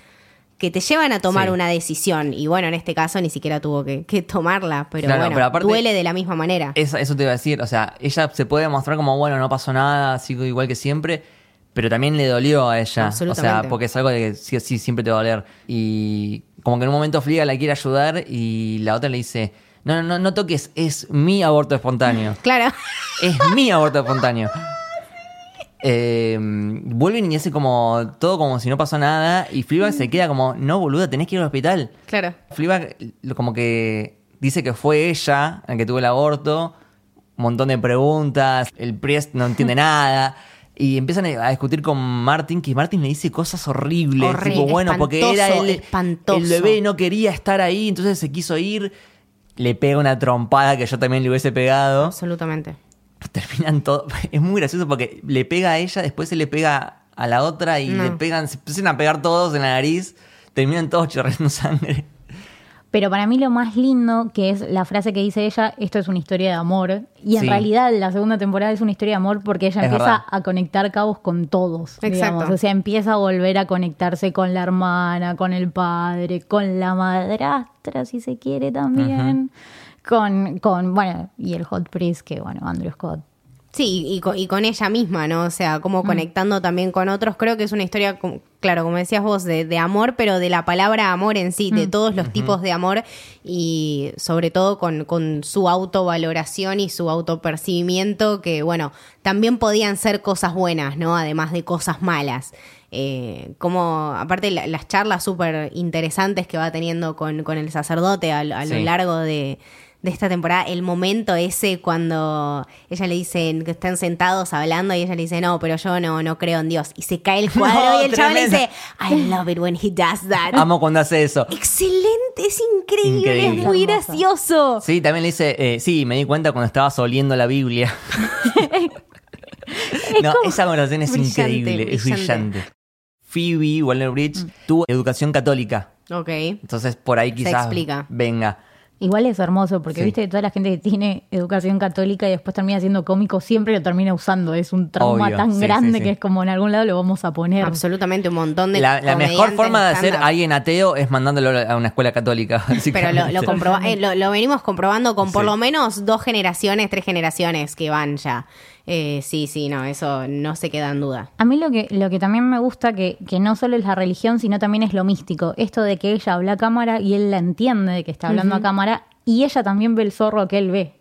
que te llevan a tomar Sí. una decisión. Y bueno, en este caso ni siquiera tuvo que, que tomarla, pero Claro, bueno, pero aparte- duele de la misma manera. Eso, eso te iba a decir, o sea, ella se puede mostrar como, bueno, no pasó nada, sigo igual que siempre, pero también le dolió a ella. O sea, porque es algo de que sí o sí siempre te va a doler. Y como que en un momento Fliga la quiere ayudar y la otra le dice, no, no, no toques, es mi aborto espontáneo. Claro. Es mi aborto espontáneo. Eh, vuelven y hace como todo como si no pasó nada y Fleabag se queda como, no boluda, tenés que ir al hospital. Claro. Fleabag lo- como que dice que fue ella la que tuvo el aborto, un montón de preguntas, el priest no entiende nada. Y empiezan a discutir con Martin, que Martin le dice cosas horribles. Horrible, tipo, bueno, porque era el, el bebé no quería estar ahí, entonces se quiso ir. Le pega una trompada que yo también le hubiese pegado Absolutamente. terminan todo. Es muy gracioso porque le pega a ella, después se le pega a la otra y No. le pegan, se empiezan a pegar todos en la nariz, terminan todos chorreando sangre. Pero para mí lo más lindo, que es la frase que dice ella, esto es una historia de amor. Y en Sí. realidad la segunda temporada es una historia de amor porque ella Es empieza verdad. a conectar cabos con todos. Exacto. digamos. O sea, empieza a volver a conectarse con la hermana, con el padre, con la madrastra, si se quiere también. Con, con, bueno, y el hot priest, que bueno, Andrew Scott. Sí, y con, y con ella misma, ¿no? O sea, como conectando también con otros. Creo que es una historia, claro, como decías vos, de, de amor, pero de la palabra amor en sí, de todos los tipos de amor y sobre todo con, con su autovaloración y su autopercibimiento, que bueno, también podían ser cosas buenas, ¿no? Además de cosas malas. Eh, como, aparte, la- las charlas súper interesantes que va teniendo con, con el sacerdote a, lo- largo de, de esta temporada, el momento ese cuando ella le dicen que están sentados hablando y ella le dice, no, pero yo no, no creo en Dios. Y se cae el cuadro No, y el chaval le dice, I love it when he does that. Amo cuando hace eso. Excelente, es increíble, Increíble. es muy gracioso. Sí, también le dice, eh, sí, me di cuenta cuando estabas oliendo la Biblia. no, esa conversación es Brillante, increíble, es brillante. Phoebe Waller Bridge tuvo educación católica, Ok. entonces por ahí quizás explica. venga. Igual es hermoso, porque Sí. viste que toda la gente que tiene educación católica y después termina siendo cómico, siempre lo termina usando. Es un trauma Obvio, tan sí, grande sí, sí. que es como en algún lado lo vamos a poner. Absolutamente, un montón de La, la mejor forma de hacer a alguien ateo es mandándolo a una escuela católica. Pero lo, comproba- eh, lo, lo venimos comprobando con por Sí. lo menos dos generaciones, tres generaciones que van ya. Eh, sí, sí, no, eso no se queda en duda. A mí lo que, lo que también me gusta, que, que no solo es la religión, sino también es lo místico. Esto de que ella habla a cámara y él la entiende de que está hablando a cámara y ella también ve el zorro que él ve.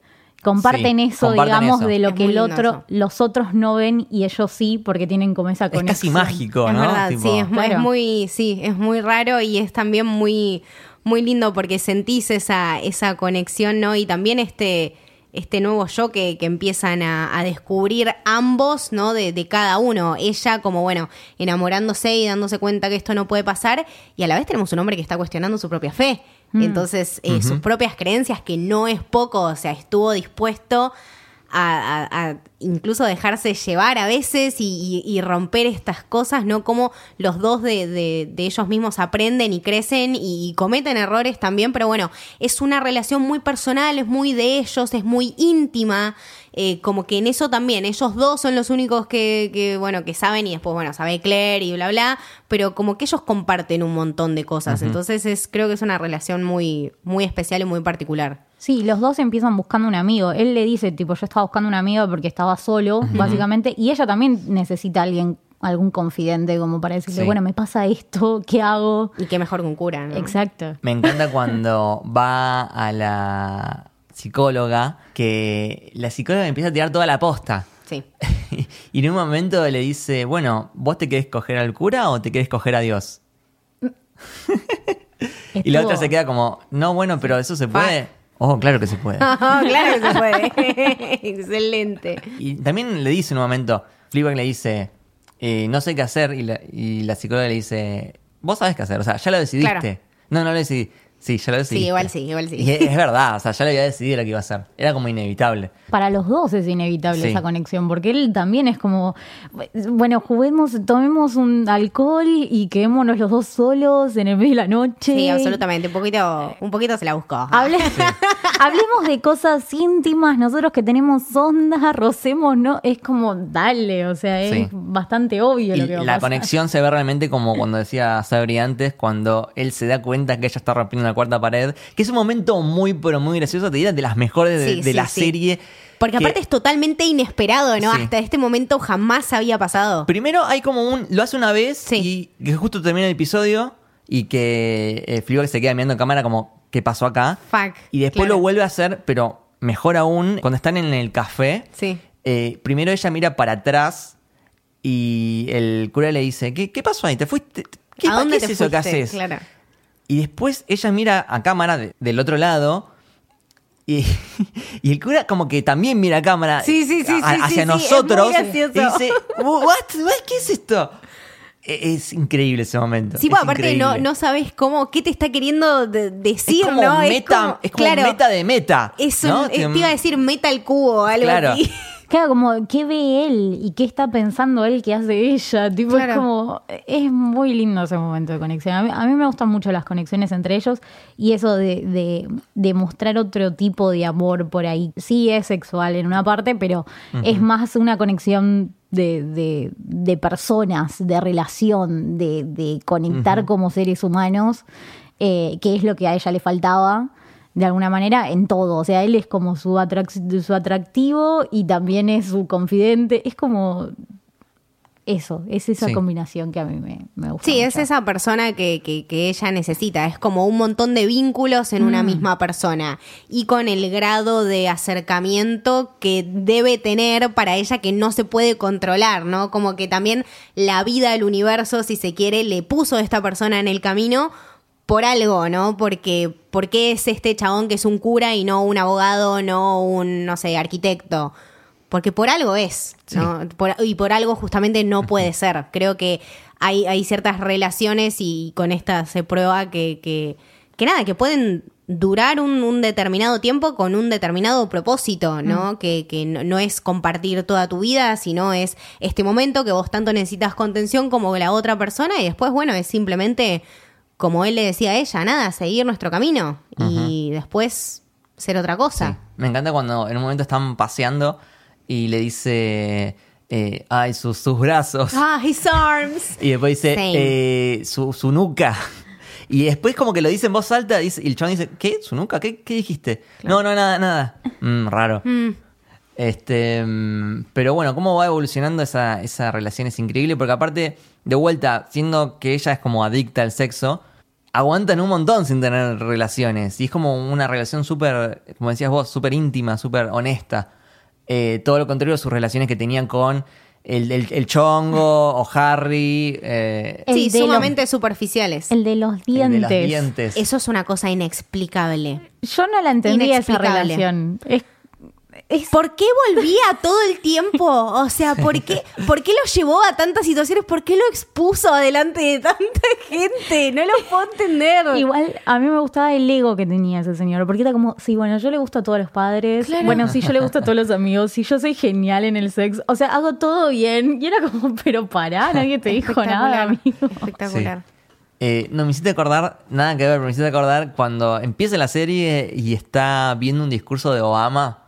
comparten Sí, eso, comparten digamos, eso. de lo Es que el otro, eso. los otros no ven y ellos sí, porque tienen como esa Es conexión. casi mágico, Es ¿no? verdad, Tipo, sí, es, es muy, sí, es muy raro y es también muy, muy lindo porque sentís esa, esa conexión, ¿no? Y también este, este nuevo yo que, que empiezan a, a descubrir ambos, ¿no? De, de cada uno. Ella como, bueno, enamorándose y dándose cuenta que esto no puede pasar y a la vez tenemos un hombre que está cuestionando su propia fe. Entonces, eh, sus propias creencias, que no es poco, o sea, estuvo dispuesto a, a- a incluso dejarse llevar a veces y, y- y romper estas cosas, ¿no? Como los dos de, de- de ellos mismos aprenden y crecen y, y cometen errores también, pero bueno, es una relación muy personal, es muy de ellos, es muy íntima, eh, como que en eso también, ellos dos son los únicos que, que, bueno, que saben y después, bueno, sabe Claire y bla, bla, pero como que ellos comparten un montón de cosas, entonces es, creo que es una relación muy, muy especial y muy particular. Sí, los dos empiezan buscando un amigo. Él le dice, tipo, yo estaba buscando un amigo porque estaba solo, básicamente, y ella también necesita a alguien, algún confidente, como para decirle, Sí. bueno, me pasa esto, ¿qué hago? Y qué mejor que un cura, ¿no? Exacto. Me encanta cuando va a la psicóloga, que la psicóloga empieza a tirar toda la posta. Sí. y en un momento le dice, bueno, ¿vos te querés coger al cura o te querés coger a Dios? Y la otra se queda como, no, bueno, pero eso se puede. Oh, claro que se puede. claro que se puede. Excelente. Y también le dice en un momento, Fleabag le dice, eh, no sé qué hacer, y la, y la psicóloga le dice, vos sabés qué hacer, o sea, ya lo decidiste. Claro. No, no lo decidí. Sí, ya lo decidí. igual sí, igual sí. Y es, es verdad, o sea, ya lo había decidido lo que iba a hacer. Era como inevitable. Para los dos es inevitable Sí. esa conexión, porque él también es como, bueno, juguemos, tomemos un alcohol y quedémonos los dos solos en el medio de la noche. Sí, absolutamente. Un poquito, un poquito se la buscó. Hable- Hablemos de cosas íntimas, nosotros que tenemos onda, rocemos, ¿no? Es como, dale, o sea, es Sí. bastante obvio Y lo que va a la pasar. conexión se ve realmente como cuando decía Sabri antes, cuando él se da cuenta que ella está rompiendo la cuarta pared, que es un momento muy, pero muy gracioso, te diría, de las mejores de, Sí, de sí, la sí. serie. Porque que- aparte es totalmente inesperado, ¿no? Hasta este momento jamás había pasado. Primero hay como un. Lo hace una vez y que justo termina el episodio y que eh, Fleabag se queda mirando en cámara como, ¿qué pasó acá? Fuck, Y después claro. lo vuelve a hacer, pero mejor aún, cuando están en el café, Sí. eh, primero ella mira para atrás y el cura le dice, ¿qué, qué pasó ahí? ¿Te fuiste? ¿Qué, ¿A dónde qué es te eso que haces? Claro. Y después ella mira a cámara de- del otro lado. Y, y el cura como que también mira a cámara Sí, sí, sí, a- hacia nosotros y dice, "What? What? ¿Qué es esto? E- Es increíble ese momento. Sí, es pues aparte no, increíble. no sabes cómo, qué te está queriendo de- decir, es como ¿no? meta, es como, claro, meta de meta. es un- te iba a decir meta al cubo, algo Claro. así. Claro, como, ¿qué ve él? ¿Y qué está pensando él que hace ella? Tipo, Claro. es como, es muy lindo ese momento de conexión. A mí, a mí me gustan mucho las conexiones entre ellos y eso de, de, de mostrar otro tipo de amor por ahí. Sí es sexual en una parte, pero es más una conexión de, de, de personas, de relación, de, de conectar como seres humanos, eh, que es lo que a ella le faltaba de alguna manera en todo. O sea, él es como su, atrac- su atractivo y también es su confidente. Es como eso, es esa Sí. combinación que a mí me, me gusta. Sí, es esa persona que, que, que ella necesita. Es como un montón de vínculos en Mm. una misma persona. Y con el grado de acercamiento que debe tener para ella que no se puede controlar, ¿no? Como que también la vida, el universo, si se quiere, le puso a esta persona en el camino por algo, ¿no? Porque, porque es este chabón que es un cura y no un abogado, no un, no sé, arquitecto. Porque por algo es, ¿no? Por- y por algo justamente no puede ser. Creo que hay, hay ciertas relaciones y con esta se prueba que, que, que nada, que pueden durar un, un determinado tiempo con un determinado propósito, ¿no? Que, que no, no es compartir toda tu vida, sino es este momento que vos tanto necesitas contención como la otra persona y después, bueno, es simplemente, como él le decía a ella, nada, seguir nuestro camino y después ser otra Sí. cosa. Me encanta cuando en un momento están paseando y le dice, eh, ay, sus, sus brazos. Ah, his arms. Y después dice, eh, su, su nuca. Y después como que lo dice en voz alta dice, y el chabón dice, ¿qué? ¿Su nuca? ¿Qué, qué dijiste? No, no, nada, nada. Mm, raro. Este, mm, pero bueno, cómo va evolucionando esa, esa relación es increíble, porque aparte, de vuelta, siendo que ella es como adicta al sexo, aguantan un montón sin tener relaciones. Y es como una relación súper, como decías vos, súper íntima, súper honesta. Eh, todo lo contrario a sus relaciones que tenían con el, el- el chongo o Harry. eh, El Sí, sumamente superficiales. El de los el dientes. de los dientes. Eso es una cosa inexplicable. Yo no la entendía esa relación. Es, es- ¿Por qué volvía todo el tiempo? O sea, ¿por qué, ¿por qué lo llevó a tantas situaciones? ¿Por qué lo expuso delante de tanta gente? No lo puedo entender. Igual a mí me gustaba el ego que tenía ese señor, porque era como, sí, bueno, yo le gusto a todos los padres, Claro. bueno, sí, yo le gusto a todos los amigos, sí, yo soy genial en el sexo, o sea, hago todo bien, y era como, pero pará, nadie te dijo nada, amigo. Espectacular. Sí. Eh, no, me hiciste acordar, nada que ver, pero me hiciste acordar cuando empieza la serie y está viendo un discurso de Obama.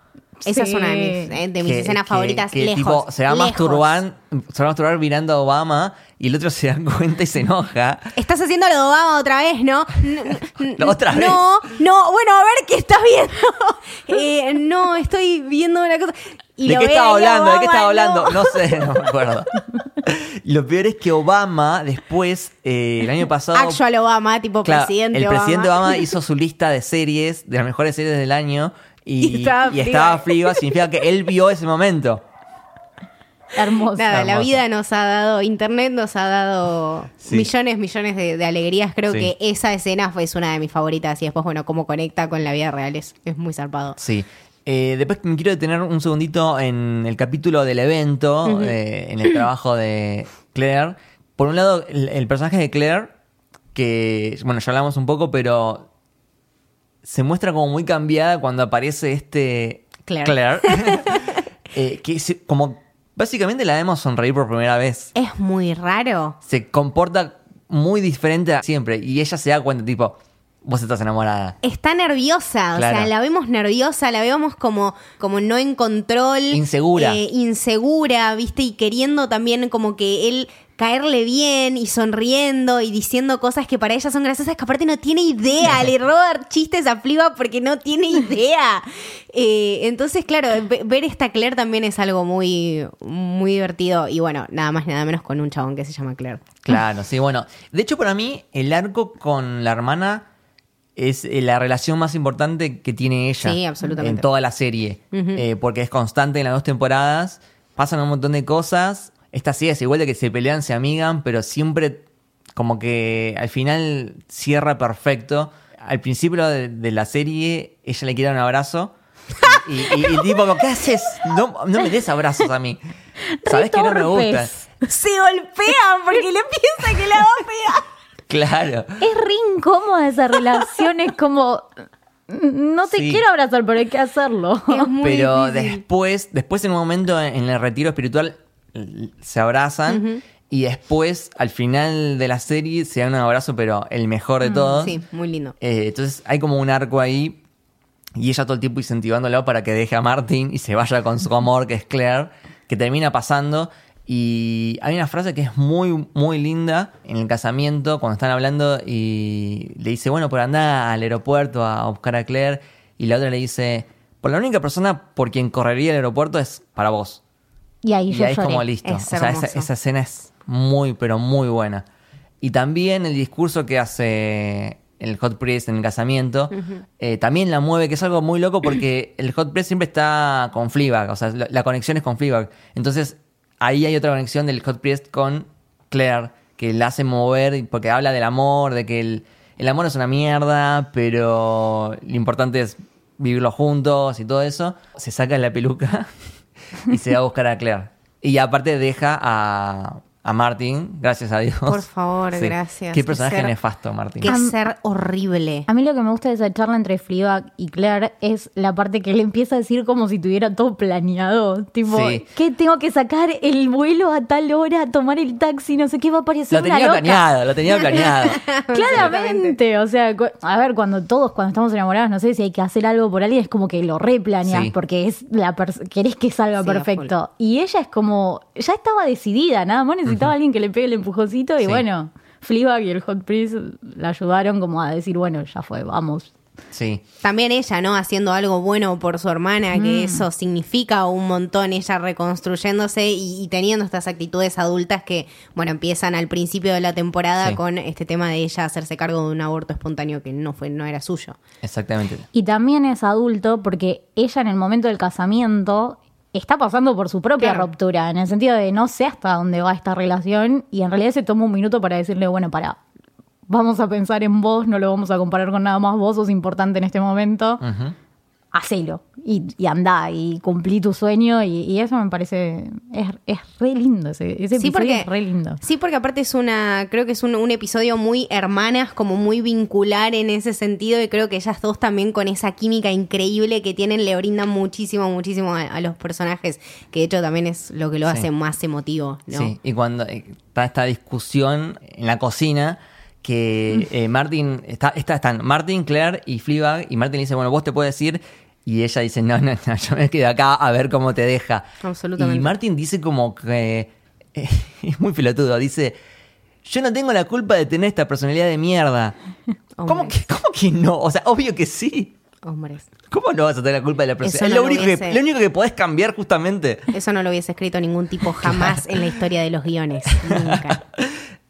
Esa es una de mis, eh, de mis que- escenas que- favoritas. que lejos, tipo, se va a lejos. masturbar, se va a masturbar mirando a Obama y el otro se da cuenta y se enoja. Estás haciendo lo de Obama otra vez, ¿no? ¿Otra vez? No, no, bueno, a ver qué estás viendo. Eh, no, estoy viendo una cosa. Y ¿De qué estaba hablando? ¿De qué estaba no. hablando? No sé, no me acuerdo. Lo peor es que Obama después, eh, el año pasado... Actual Obama, tipo Claro, presidente el Obama. presidente Obama hizo su lista de series, de las mejores series del año, y, Y estaba y estaba. Fleabag, significa que él vio ese momento. Hermoso. Nada, la vida nos ha dado, internet nos ha dado Sí. millones, millones de, de alegrías. Creo Sí. que esa escena fue es una de mis favoritas. Y después, bueno, cómo conecta con la vida real es, es muy zarpado. Sí. Eh, después me quiero detener un segundito en el capítulo del evento, eh, en el trabajo de Claire. Por un lado, el, el personaje de Claire, que, bueno, ya hablamos un poco, pero se muestra como muy cambiada cuando aparece este Claire. Eh, que se- como básicamente la vemos sonreír por primera vez. Es muy raro. Se comporta muy diferente a siempre y ella se da cuenta, tipo, vos estás enamorada. Está nerviosa, o sea, la vemos nerviosa, la vemos como, como no en control. Insegura. eh, insegura, ¿viste? Y queriendo también como que él caerle bien y sonriendo y diciendo cosas que para ella son graciosas, que aparte no tiene idea, le roba chistes a Fliba porque no tiene idea. Eh, entonces, claro, ve- ver esta Claire también es algo muy, muy divertido y bueno, nada más, nada menos con un chabón que se llama Claire. Claro, sí, bueno. De hecho, para mí, el arco con la hermana es eh, la relación más importante que tiene ella. Sí, absolutamente. En toda la serie. Eh, porque es constante en las dos temporadas. Pasan un montón de cosas. Esta sí es igual de que se pelean, se amigan, pero siempre como que al final cierra perfecto. Al principio de, de la serie, ella le quiere un abrazo. Y, y- y tipo, ¿qué haces? No, no me des abrazos a mí. Sabes que no me gusta. Se golpean porque le piensa que la va a pegar. Claro. Es re incómoda esa relación, es como, no te Sí. quiero abrazar, pero hay que hacerlo. Es muy Pero difícil. después, después en un momento en el retiro espiritual se abrazan y después al final de la serie se dan un abrazo, pero el mejor de todos. Sí, muy lindo. Eh, entonces hay como un arco ahí y ella todo el tiempo incentivándolo para que deje a Martin y se vaya con su amor, que es Claire, que termina pasando. Y hay una frase que es muy, muy linda en el casamiento, cuando están hablando y le dice, bueno, por andar al aeropuerto a buscar a Claire. Y la otra le dice, por la única persona por quien correría el aeropuerto es para vos. Y ahí Y yo ahí es como listo. Es o sea, esa, esa escena es muy, pero muy buena. Y también el discurso que hace el Hot Priest en el casamiento, eh, también la mueve, que es algo muy loco porque el Hot Priest siempre está con Fleabag, o sea, la, la conexión es con Fleabag. Entonces, ahí hay otra conexión del Hot Priest con Claire, que la hace mover, porque habla del amor, de que el, el amor es una mierda, pero lo importante es vivirlo juntos y todo eso. Se saca la peluca y se va a buscar a Claire. Y aparte deja a, a Martin, gracias a Dios. Por favor, gracias. Qué Qué personaje ser- nefasto, Martin. Qué ser horrible. A mí lo que me gusta de esa charla entre Fleabag y Claire es la parte que le empieza a decir como si tuviera todo planeado. Tipo, Sí. que tengo que sacar el vuelo a tal hora, tomar el taxi, no sé qué va a parecer Lo una tenía loca. planeado, lo tenía planeado. Claramente, o sea, a ver, cuando todos, cuando estamos enamorados, no sé si hay que hacer algo por alguien, es como que lo replaneas Sí. porque es la querés que salga perfecto. Y ella es como, ya estaba decidida, nada más necesitaba alguien que le pegue el empujoncito y Sí. bueno, Fleabag y el Hot Priest la ayudaron como a decir, bueno, ya fue, vamos. Sí. También ella, ¿no? Haciendo algo bueno por su hermana, que Mm. eso significa un montón, ella reconstruyéndose y, y teniendo estas actitudes adultas que, bueno, empiezan al principio de la temporada Sí. con este tema de ella hacerse cargo de un aborto espontáneo que no fue, no era suyo. Exactamente. Y también es adulto porque ella en el momento del casamiento está pasando por su propia Claro. ruptura, en el sentido de no sé hasta dónde va esta relación y en realidad se toma un minuto para decirle, bueno, para, vamos a pensar en vos, no lo vamos a comparar con nada más, vos sos importante en este momento, Ujú. Hacelo y, y andá y cumplí tu sueño y, y eso me parece, es, es re lindo, ese, ese Sí, episodio porque, es re lindo. sí, porque aparte es una, creo que es un, un episodio muy hermanas, como muy vincular en ese sentido, y creo que ellas dos también con esa química increíble que tienen le brindan muchísimo, muchísimo a, a los personajes, que de hecho también es lo que lo Sí. hace más emotivo, ¿no? Sí, y cuando eh, está esta discusión en la cocina, que eh, Martin, está, está, están Martin, Claire y Fleabag, y Martin le dice, bueno, vos te puedes ir, y ella dice, no, no, no, yo me quedo acá a ver cómo te deja. Absolutamente. Y Martin dice como que, eh, es muy pelotudo, dice, yo no tengo la culpa de tener esta personalidad de mierda. ¿Cómo que, ¿Cómo que no? O sea, obvio que sí. Hombres. ¿Cómo no vas a tener la culpa de la personalidad? no es lo lo único, hubiese- que, lo único que podés cambiar justamente. Eso no lo hubiese escrito ningún tipo jamás en la historia de los guiones. Nunca.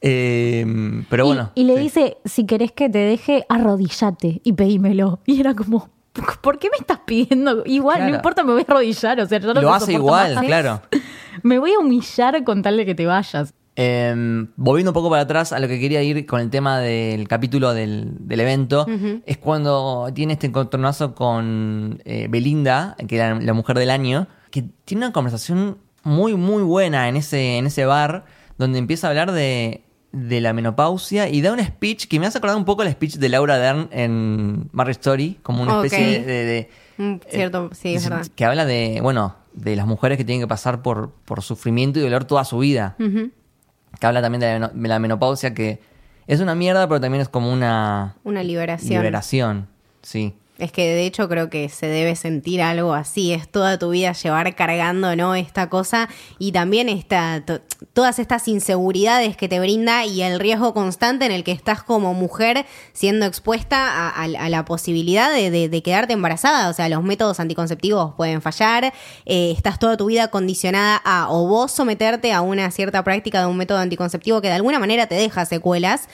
Eh, pero Y- bueno. y, le sí. dice, si querés que te deje, arrodillate y pedímelo. Y era como, ¿por qué me estás pidiendo? Igual, Claro. no importa, me voy a arrodillar. O sea, yo no Lo hace igual, más. claro. Me voy a humillar con tal de que te vayas. Eh, volviendo un poco para atrás a lo que quería ir con el tema del capítulo del, del evento, es cuando tiene este encontronazo con eh, Belinda, que era la mujer del año, que tiene una conversación muy, muy buena en ese, en ese bar, donde empieza a hablar de, de la menopausia y da un speech que me hace acordar un poco el speech de Laura Dern en Marriage Story, como una especie de- de- de Mm, cierto, sí, es verdad. que habla de, bueno, de las mujeres que tienen que pasar por, por sufrimiento y dolor toda su vida. Que habla también de la, de la menopausia, que es una mierda, pero también es como una Una liberación. liberación. Sí. Es que de hecho creo que se debe sentir algo así, es toda tu vida llevar cargando, ¿no? Esta cosa y también esta, to- todas estas inseguridades que te brinda y el riesgo constante en el que estás como mujer siendo expuesta a, la posibilidad de quedarte embarazada. O sea, los métodos anticonceptivos pueden fallar, eh, estás toda tu vida condicionada a o vos someterte a una cierta práctica de un método anticonceptivo que de alguna manera te deja secuelas.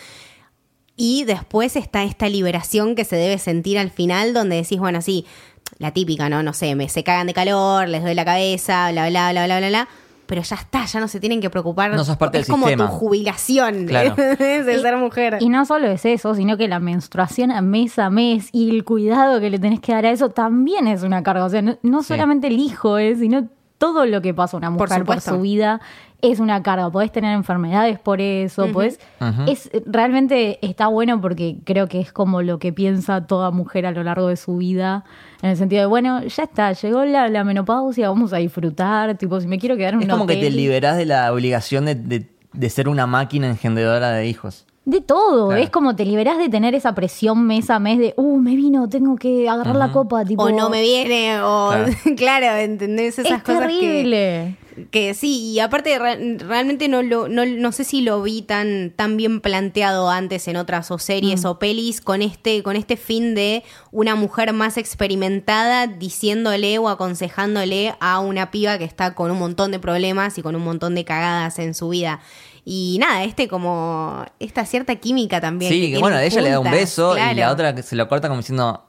Y después está esta liberación que se debe sentir al final, donde decís, bueno, sí, la típica, ¿no? No sé, me se cagan de calor, les doy la cabeza, bla, bla, bla, bla, bla, bla. Pero ya está, ya no se tienen que preocupar. No sos parte es del como sistema. tu jubilación Claro. de ser mujer. Y no solo es eso, sino que la menstruación a mes a mes y el cuidado que le tenés que dar a eso también es una carga. O sea, no, no Sí. solamente el hijo, eh, sino todo lo que pasa a una mujer por, su vida es una carga. Podés tener enfermedades por eso, podés- Ujú. es realmente está bueno porque creo que es como lo que piensa toda mujer a lo largo de su vida. En el sentido de, bueno, ya está, llegó la, la menopausia, vamos a disfrutar. Tipo, si me quiero quedar en Es un como que te liberás de la obligación de, de- de ser una máquina engendedora de hijos. De todo, Claro. es como te liberás de tener esa presión mes a mes de, uh, me vino, tengo que agarrar la copa, tipo. o no me viene, o Claro. claro, ¿entendés? Esas es cosas que, terrible. que sí, y aparte re- realmente no lo, no, no sé si lo vi tan, tan bien planteado antes en otras o Mm. series o pelis con este, con este fin de una mujer más experimentada diciéndole o aconsejándole a una piba que está con un montón de problemas y con un montón de cagadas en su vida. Y nada, este como esta cierta química también. Sí, que tienen bueno, ella le da un beso y la otra que se lo corta como diciendo,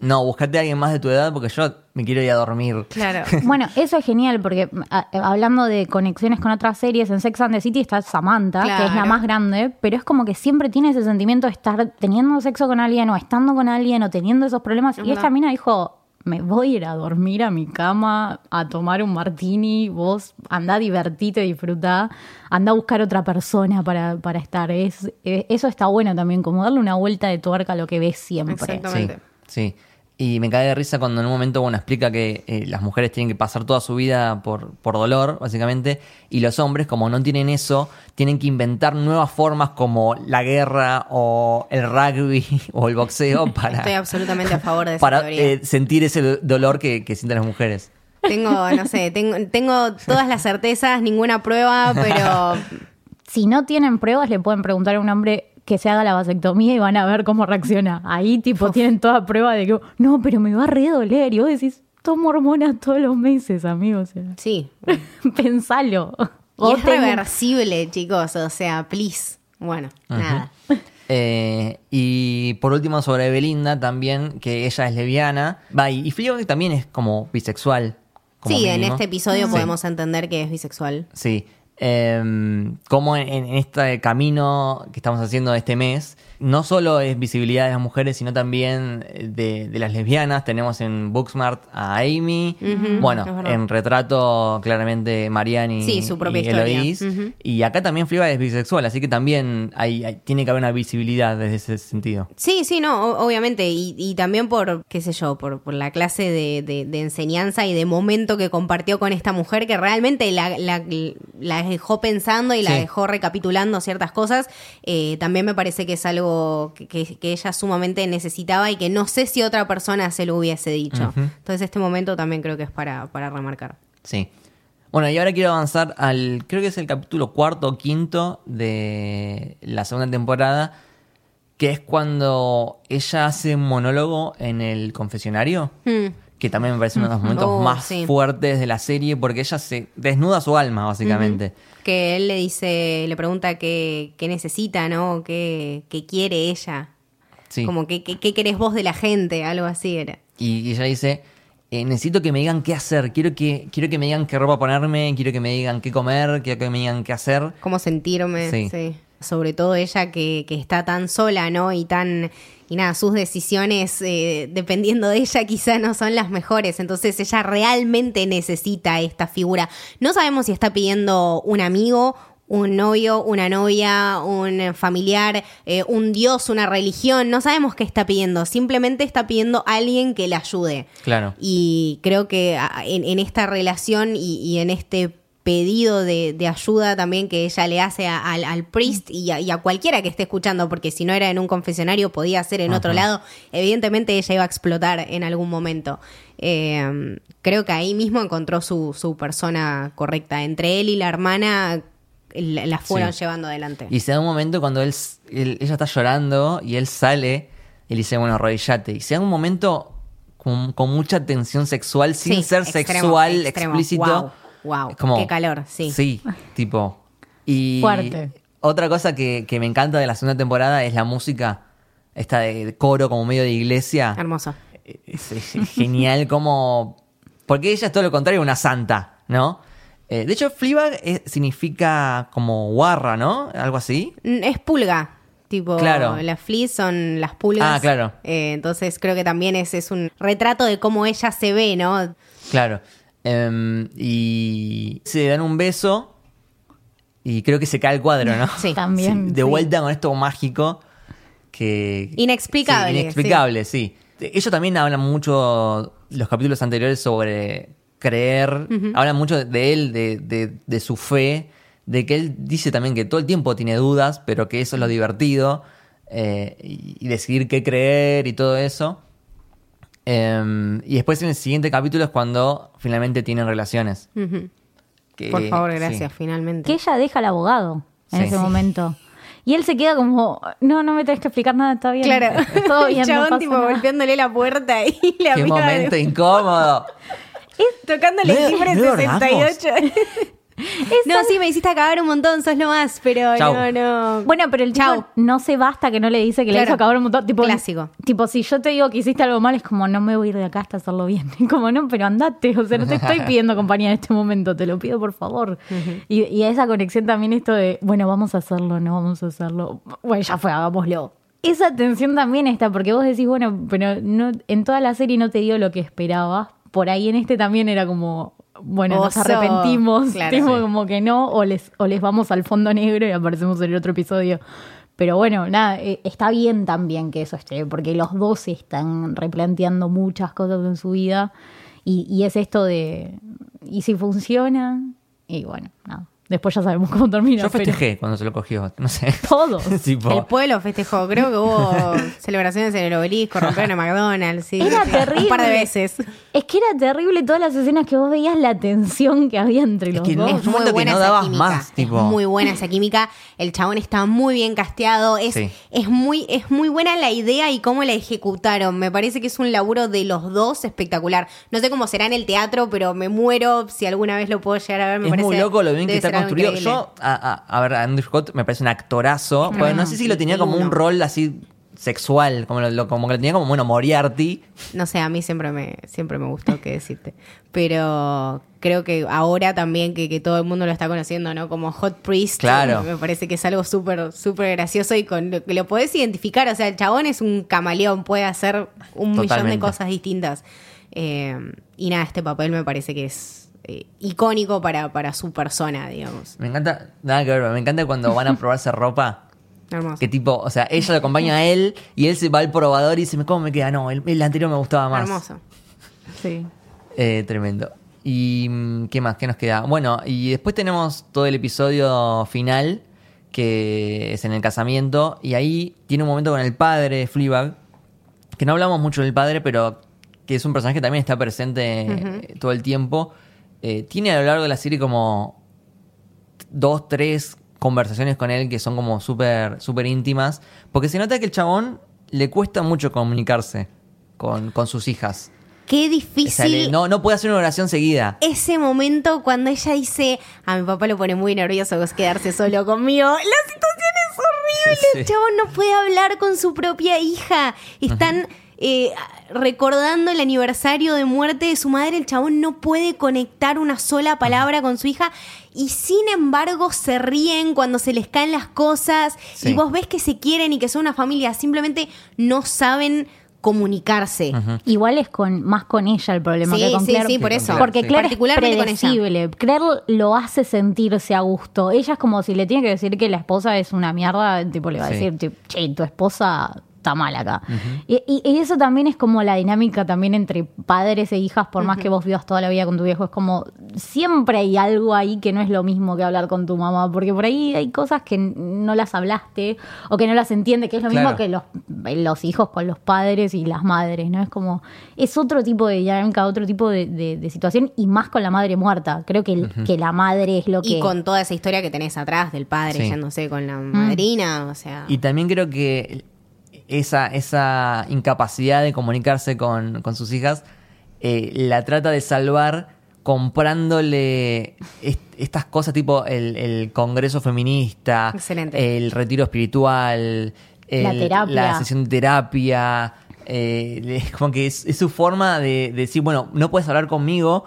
no, buscate a alguien más de tu edad porque yo me quiero ir a dormir. Claro. Bueno, eso es genial porque a- hablando de conexiones con otras series, en Sex and the City está Samantha, que es la más grande, pero es como que siempre tiene ese sentimiento de estar teniendo sexo con alguien o estando con alguien o teniendo esos problemas. Es y esta mina dijo, me voy a ir a dormir a mi cama, a tomar un martini, vos andá, divertite, disfrutá, andá a buscar otra persona para, para estar. Es, eh, eso está bueno también, como darle una vuelta de tuerca a lo que ves siempre. Sí, Exactamente. Sí. Y me cae de risa cuando en un momento, bueno, explica que eh, las mujeres tienen que pasar toda su vida por, por dolor, básicamente, y los hombres, como no tienen eso, tienen que inventar nuevas formas como la guerra o el rugby o el boxeo para, Estoy absolutamente a favor de esa para teoría. eh, sentir ese do- dolor que, que sienten las mujeres. Tengo, no sé, tengo, tengo todas las certezas, ninguna prueba, pero Si no tienen pruebas, le pueden preguntar a un hombre que se haga la vasectomía y van a ver cómo reacciona. Ahí, tipo, tienen toda prueba de que, no, pero me va a re doler. Y vos decís, tomo hormonas todos los meses, amigo. O sea, Sí. pensalo. Y es tengo- reversible, chicos. O sea, please. Bueno, nada. Eh, y por último, sobre Belinda también, que ella es lesbiana. Va, y, Fleabag también es como bisexual. como Sí, en este episodio Sí. podemos entender que es bisexual. Sí. Em, como en, en este camino que estamos haciendo este mes, no solo es visibilidad de las mujeres, sino también de, de las lesbianas. Tenemos en Booksmart a Amy. Bueno, en retrato, claramente Marianne y, Sí, su propia y. Ujú. Y acá también Fleabag es bisexual, así que también hay, hay- tiene que haber una visibilidad desde ese sentido. Sí, sí, no, o- obviamente. Y, y también por, qué sé yo, por, por la clase de, de- de enseñanza y de momento que compartió con esta mujer que realmente la, la- la dejó pensando y la Sí. dejó recapitulando ciertas cosas. Eh, también me parece que es algo que, que- que ella sumamente necesitaba y que no sé si otra persona se lo hubiese dicho. Entonces este momento también creo que es para, para remarcar. Sí. Bueno, y ahora quiero avanzar al, creo que es el capítulo cuarto o quinto de la segunda temporada, que es cuando ella hace un monólogo en el confesionario, Hmm. que también me parece uno de los momentos Oh, más sí. fuertes de la serie, porque ella se desnuda su alma, básicamente. Que él le dice, le pregunta qué, qué necesita, ¿no? ¿Qué, qué quiere ella? Sí. Como que qué, qué querés vos de la gente, algo así era. Y, y ella dice, eh, necesito que me digan qué hacer, quiero que, quiero que me digan qué ropa ponerme, quiero que me digan qué comer, quiero que me digan qué hacer. Cómo sentirme, Sí. sí. Sobre todo ella que, que está tan sola, ¿no? Y tan... Y nada, sus decisiones, eh, dependiendo de ella, quizá no son las mejores. Entonces ella realmente necesita esta figura. No sabemos si está pidiendo un amigo, un novio, una novia, un familiar, eh, un dios, una religión. No sabemos qué está pidiendo. Simplemente está pidiendo a alguien que la ayude. Claro. Y creo que en, en esta relación y, y en este pedido de, de ayuda también que ella le hace a- al, al priest y a, y a cualquiera que esté escuchando, porque si no era en un confesionario, podía ser en otro lado, evidentemente ella iba a explotar en algún momento. Eh, creo que ahí mismo encontró su, su persona correcta. Entre él y la hermana la, fueron Sí. llevando adelante. Y se da un momento cuando él, ella está llorando y él sale y le dice, bueno, arrodillate. Y se da un momento con, con mucha tensión sexual, sin Sí, ser extremo, sexual, extremo. explícito. Wow, wow, como- qué calor, sí. Sí, tipo. Y Fuerte. otra cosa que, que me encanta de la segunda temporada es la música, esta de, de coro como medio de iglesia. Hermoso. Es, es genial como... Porque ella es todo lo contrario, una santa, ¿no? Eh, de hecho, Fleabag eh, significa como guarra, ¿no? Algo así. Mm, Es pulga. Tipo, Claro. las fleas son las pulgas. Ah, claro. Eh, entonces creo que también es, es un retrato de cómo ella se ve, ¿no? Claro. Em, y se dan un beso y creo que se cae el cuadro, ¿no? Sí. También. de sí. vuelta con esto mágico que... Inexplicable, Sí, inexplicable, sí. Ellos también hablan mucho, los capítulos anteriores, sobre creer. Hablan mucho de él, de, de- de su fe, de que él dice también que todo el tiempo tiene dudas, pero que eso es lo divertido. eh, y, y decidir qué creer y todo eso. Em, y después en el siguiente capítulo es cuando finalmente tienen relaciones. Que- Por favor, sí. gracias, finalmente. Que ella deja al abogado en Sí. ese Sí. momento. Y él se queda como, no, no me tenés que explicar nada, está bien. Claro. Todo bien, El chabón tipo nada. golpeándole la puerta y la ¡Qué de- momento incómodo! tocándole el ¿Me- timbre me 68. No, sí, me hiciste acabar un montón, sos lo más, pero Chau. no, no. Bueno, pero el Chau. tipo no se basta que no le dice que le hizo acabar un montón. Tipo, Clásico. Tipo, si yo te digo que hiciste algo mal, es como, no me voy a ir de acá hasta hacerlo bien. Como, no, pero andate. O sea, no te estoy pidiendo compañía en este momento, te lo pido por favor. y, y a esa conexión también esto de, bueno, vamos a hacerlo, no vamos a hacerlo. Bueno, ya fue, hagámoslo. Esa tensión también está, porque vos decís, bueno, pero no, en toda la serie no te dio lo que esperabas. Por ahí en este también era como, bueno, nos arrepentimos. Claro. tipo, Sí. como que no, o les, o les vamos al fondo negro y aparecemos en el otro episodio. Pero bueno, nada, eh, está bien también que eso esté, porque los dos están replanteando muchas cosas en su vida. Y, y es esto de, ¿y si funciona? Y bueno, nada. Después ya sabemos cómo termina. Yo pero festejé cuando se lo cogió, no sé. Todos. Tipo, El pueblo festejó. Creo que hubo celebraciones en el obelisco, rompieron a McDonald's. sí, Era sí, terrible. Un par de veces. Es que era terrible todas las escenas que vos veías la tensión que había entre los que dos. un Es muy momento que buena no esa química. más, tipo. Es muy buena esa química. El chabón está muy bien casteado. Es, Sí. es, muy, es muy buena la idea y cómo la ejecutaron. Me parece que es un laburo de los dos espectacular. No sé cómo será en el teatro, pero me muero si alguna vez lo puedo llegar a ver. Me es parece muy loco lo bien que está construido. increíble. Yo, a, a- a ver, Andrew Scott me parece un actorazo. pero no sé si lo tenía como un rol así sexual, como, lo, como que lo tenía como, bueno, Moriarty. No sé, a mí siempre me, siempre me gustó qué decirte. Pero creo que ahora también que, que todo el mundo lo está conociendo, ¿no? Como Hot Priest. Claro. Me parece que es algo súper, súper gracioso y con lo que lo podés identificar. O sea, el chabón es un camaleón, puede hacer un millón de cosas distintas. Eh, y nada, este papel me parece que es eh, icónico para, para su persona, digamos. Me encanta, nada que ver, pero me encanta cuando van a probarse ropa. Hermoso. Que tipo, o sea, ella lo acompaña a él y él se va al probador y dice, ¿cómo me queda? No, el, el anterior me gustaba más. Hermoso. Sí. Eh, tremendo. ¿Y mm, qué más? ¿Qué nos queda? Bueno, y después tenemos todo el episodio final, que es en el casamiento, y ahí tiene un momento con el padre de Fleabag, que no hablamos mucho del padre, pero que es un personaje que también está presente eh, todo el tiempo. Eh, tiene a lo largo de la serie como dos, tres conversaciones con él que son como súper súper íntimas, porque se nota que el chabón le cuesta mucho comunicarse con, con sus hijas. Qué O sea, difícil. le- no, no puede hacer una oración seguida. ese momento cuando ella dice, a mi papá lo pone muy nervioso quedarse solo conmigo. La situación es horrible. Sí. El chabón no puede hablar con su propia hija. Están eh, recordando el aniversario de muerte de su madre. El chabón no puede conectar una sola palabra con su hija. Y sin embargo se ríen cuando se les caen las cosas. Sí. Y vos ves que se quieren y que son una familia. Simplemente no saben comunicarse. Igual es con más con ella el problema Sí, que con sí, Claire. sí, por eso. Porque Sí. Claire es Particularmente con ella. predecible. Claire lo hace sentirse a gusto. Ella es como si le tiene que decir que la esposa es una mierda, tipo le va a decir, che, tu esposa está mal acá. y, y- y eso también es como la dinámica también entre padres e hijas, por más que vos vivas toda la vida con tu viejo, es como siempre hay algo ahí que no es lo mismo que hablar con tu mamá, porque por ahí hay cosas que no las hablaste o que no las entiende, que es lo mismo que los, los hijos con los padres y las madres, ¿no? Es como, es otro tipo de dinámica, otro tipo de, de- de situación y más con la madre muerta. Creo que, el- que la madre es lo que... Y con toda esa historia que tenés atrás del padre Sí. yéndose con la madrina, o sea. Y también creo que esa, esa incapacidad de comunicarse con, con sus hijas eh, la trata de salvar comprándole est- estas cosas tipo el, el congreso feminista, Excelente. el retiro espiritual, La terapia. la sesión de terapia. eh, es como que es, es su forma de, de decir, bueno, no puedes hablar conmigo,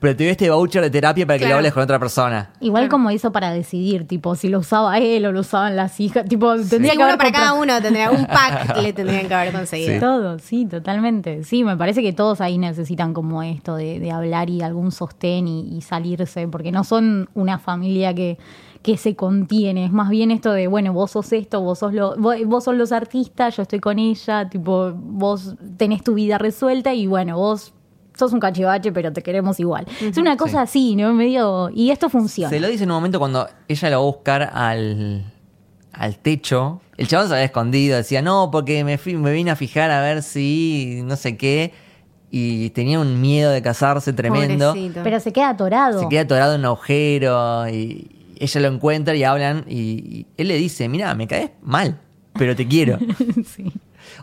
pero te doy este voucher de terapia para que Claro. lo hables con otra persona. Igual Claro. como hizo para decidir, tipo, si lo usaba él o lo usaban las hijas, tipo, tendría Sí, que uno haber para cada uno tendría un pack que le tendrían que haber conseguido. Sí. Todo, sí, totalmente. Sí, me parece que todos ahí necesitan como esto de, de hablar y algún sostén y, y salirse, porque no son una familia que, que se contiene. Es más bien esto de, bueno, vos sos esto, vos sos, lo, vos, vos sos los artistas, yo estoy con ella, tipo, vos tenés tu vida resuelta y bueno, vos sos un cachivache, pero te queremos igual. Es una cosa así, ¿no? Medio. Y esto funciona. Se lo dice en un momento cuando ella lo va a buscar al, al techo. El chabón se había escondido, decía, no, porque me, fui- me vine a fijar a ver si no sé qué. Y tenía un miedo de casarse tremendo. Pobrecito. Pero se queda atorado. Se queda atorado en un agujero y ella lo encuentra y hablan y, y él le dice, mira, me caes mal, pero te quiero. sí.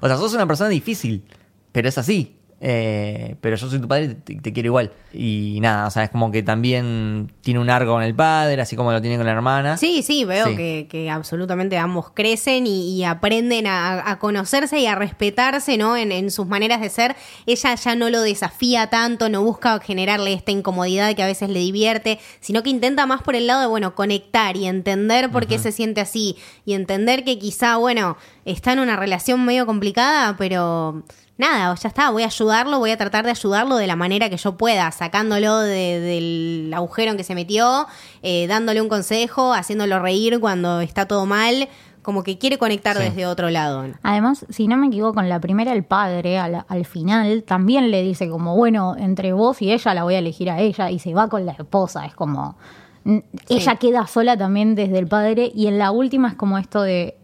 O sea, sos una persona difícil, pero es así. Eh, pero yo soy tu padre y te, te quiero igual. Y nada, o sea, es como que también tiene un arco con el padre, así como lo tiene con la hermana. Sí, sí, veo Sí. Que, que absolutamente ambos crecen y, y aprenden a, a conocerse y a respetarse, ¿no? En, en sus maneras de ser. Ella ya no lo desafía tanto, no busca generarle esta incomodidad que a veces le divierte, sino que intenta más por el lado de, bueno, conectar y entender por qué se siente así y entender que quizá, bueno, está en una relación medio complicada, pero nada, ya está, voy a ayudarlo, voy a tratar de ayudarlo de la manera que yo pueda, sacándolo de- del agujero en que se metió, eh, dándole un consejo, haciéndolo reír cuando está todo mal, como que quiere conectar Sí. desde otro lado. Además, si no me equivoco, en la primera el padre, al, al final, también le dice como, bueno, entre vos y ella la voy a elegir a ella y se va con la esposa. Es como, Sí. Ella queda sola también desde el padre y en la última es como esto de,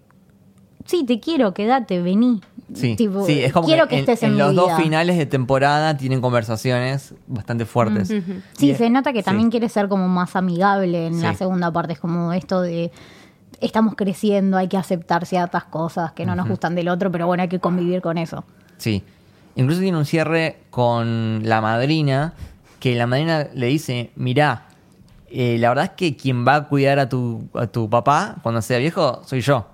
sí, te quiero, quédate, vení. Sí, Tipo, sí, es como quiero que, que, en, estés en, en los dos finales de temporada tienen conversaciones bastante fuertes. Sí, Y- se nota que sí. también quiere ser como más amigable en la segunda parte. Es como esto de estamos creciendo, hay que aceptar ciertas cosas que no nos gustan del otro, pero bueno, hay que convivir con eso. Sí. Incluso tiene un cierre con la madrina, que la madrina le dice, mirá, eh, la verdad es que quien va a cuidar a tu, a tu papá cuando sea viejo soy yo.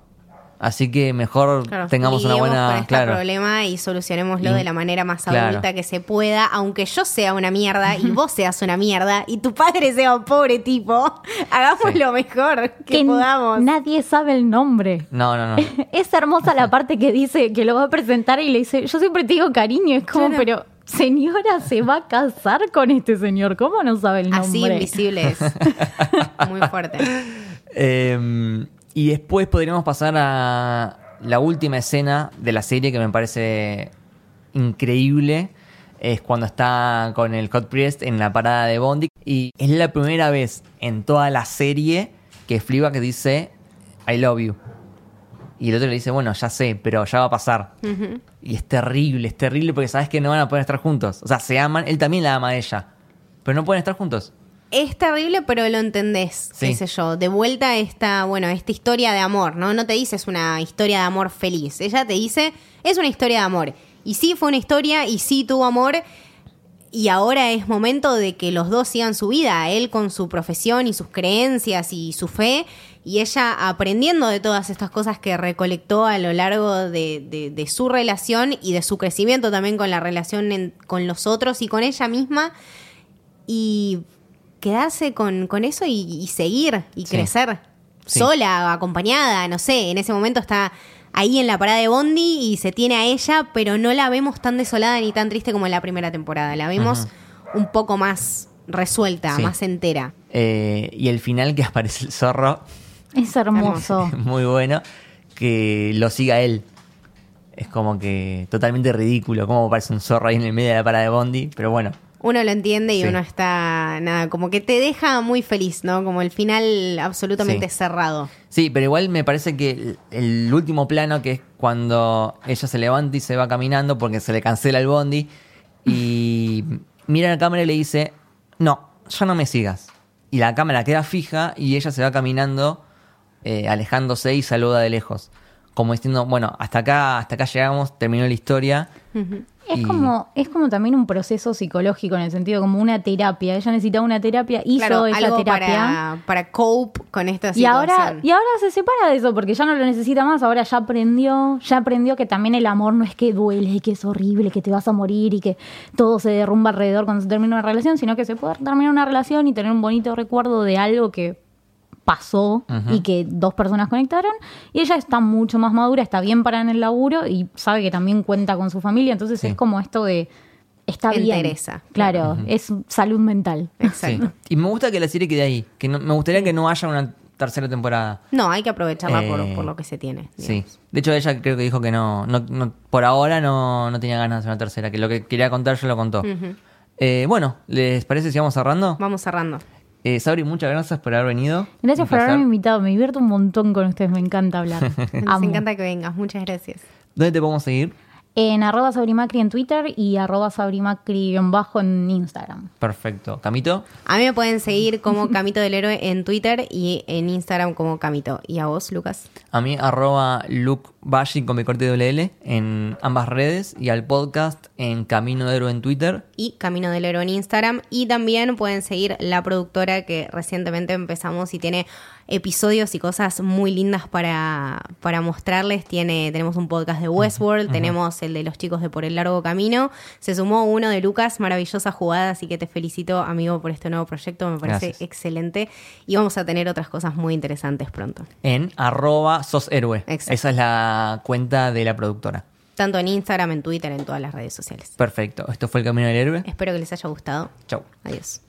Así que mejor Claro, tengamos una buena... con este claro. problema y solucionémoslo Y- de la manera más claro. adulta que se pueda, aunque yo sea una mierda y vos seas una mierda y tu padre sea un pobre tipo, hagamos Sí. lo mejor que, n- podamos. nadie sabe el nombre. No, no, no. Es hermosa la parte que dice que lo va a presentar y le dice, yo siempre te digo cariño, es como, Claro. pero señora, se va a casar con este señor, ¿cómo no sabe el nombre? Así invisible es. Muy fuerte. Eh, y después podríamos pasar a la última escena de la serie que me parece increíble. Es cuando está con el Hot Priest en la parada de Bondi. Y es la primera vez en toda la serie que Fleabag dice I love you. Y el otro le dice, bueno, ya sé, pero ya va a pasar. Y es terrible, es terrible porque sabes que no van a poder estar juntos. O sea, se aman, él también la ama a ella. Pero no pueden estar juntos. Es terrible, pero lo entendés, Sí. qué sé yo. De vuelta esta, bueno, esta historia de amor, ¿no? No te dice es una historia de amor feliz. Ella te dice, es una historia de amor. Y sí fue una historia y sí tuvo amor. Y ahora es momento de que los dos sigan su vida, él con su profesión y sus creencias y su fe, y ella aprendiendo de todas estas cosas que recolectó a lo largo de, de- de su relación y de su crecimiento también con la relación en- con los otros y con ella misma, y quedarse con, con eso y, y seguir y Sí. crecer Sí. sola, acompañada, no sé, en ese momento está ahí en la parada de Bondi y se tiene a ella, pero no la vemos tan desolada ni tan triste como en la primera temporada, la vemos un poco más resuelta, Sí. más entera. Eh, y el final que aparece el zorro, Es hermoso. muy bueno, que lo siga él. Es como que totalmente ridículo, como aparece un zorro ahí en el medio de la parada de Bondi, pero bueno, Uno lo entiende y Sí. uno está, nada, como que te deja muy feliz, ¿no? Como el final absolutamente Sí. cerrado. Sí, pero igual me parece que el, el último plano, que es cuando ella se levanta y se va caminando porque se le cancela el bondi, y mira la cámara y le dice, no, ya no me sigas. Y la cámara queda fija y ella se va caminando, eh, alejándose y saluda de lejos. Como diciendo, bueno, hasta acá, hasta acá llegamos, terminó la historia. Es Y- como, es como también un proceso psicológico en el sentido como una terapia. Ella necesitaba una terapia, hizo Claro, esa algo terapia. para, para cope con esta Y situación. ahora, y ahora se separa de eso porque ya no lo necesita más, ahora ya aprendió, ya aprendió que también el amor no es que duele, que es horrible, que te vas a morir y que todo se derrumba alrededor cuando se termina una relación, sino que se puede terminar una relación y tener un bonito recuerdo de algo que pasó y que dos personas conectaron y ella está mucho más madura, está bien parada en el laburo y sabe que también cuenta con su familia, entonces Sí. es como esto de está bien. Entereza. Claro, es salud mental. Exacto. Sí. Y me gusta que la serie quede ahí. Que no- me gustaría que no haya una tercera temporada. No, hay que aprovecharla por, Eh, por lo que se tiene. Sí. De hecho, ella creo que dijo que no, no, no- por ahora no, no tenía ganas de hacer una tercera, que lo que quería contar ya lo contó. Eh, bueno, ¿les parece si vamos cerrando? Vamos cerrando. Eh, Sabri, muchas gracias por haber venido. Gracias Un por haberme invitado, me divierto un montón con ustedes, me encanta hablar. Nos encanta que vengas. Muchas gracias. ¿Dónde te podemos seguir? En arroba sabrimacri en Twitter y arroba sabrimacri en bajo en Instagram. Perfecto. ¿Camito? A mí me pueden seguir como Camito del Héroe en Twitter y en Instagram como Camito. ¿Y a vos, Lucas? A mí, arroba Luke Bashi con mi corte WL en ambas redes y al podcast en Camino de Héroe en Twitter. Y Camino del Héroe en Instagram. Y también pueden seguir la productora que recientemente empezamos y tiene episodios y cosas muy lindas para, para mostrarles. Tiene, tenemos un podcast de Westworld, tenemos el de los chicos de Por el Largo Camino. Se sumó uno de Lucas, maravillosa jugada, así que te felicito, amigo, por este nuevo proyecto. Me parece Gracias. excelente. Y vamos a tener otras cosas muy interesantes pronto. En arroba sos héroe. Exacto. Esa es la cuenta de la productora. Tanto en Instagram, en Twitter, en todas las redes sociales. Perfecto. Esto fue el Camino del Héroe. Espero que les haya gustado. Chau. Adiós.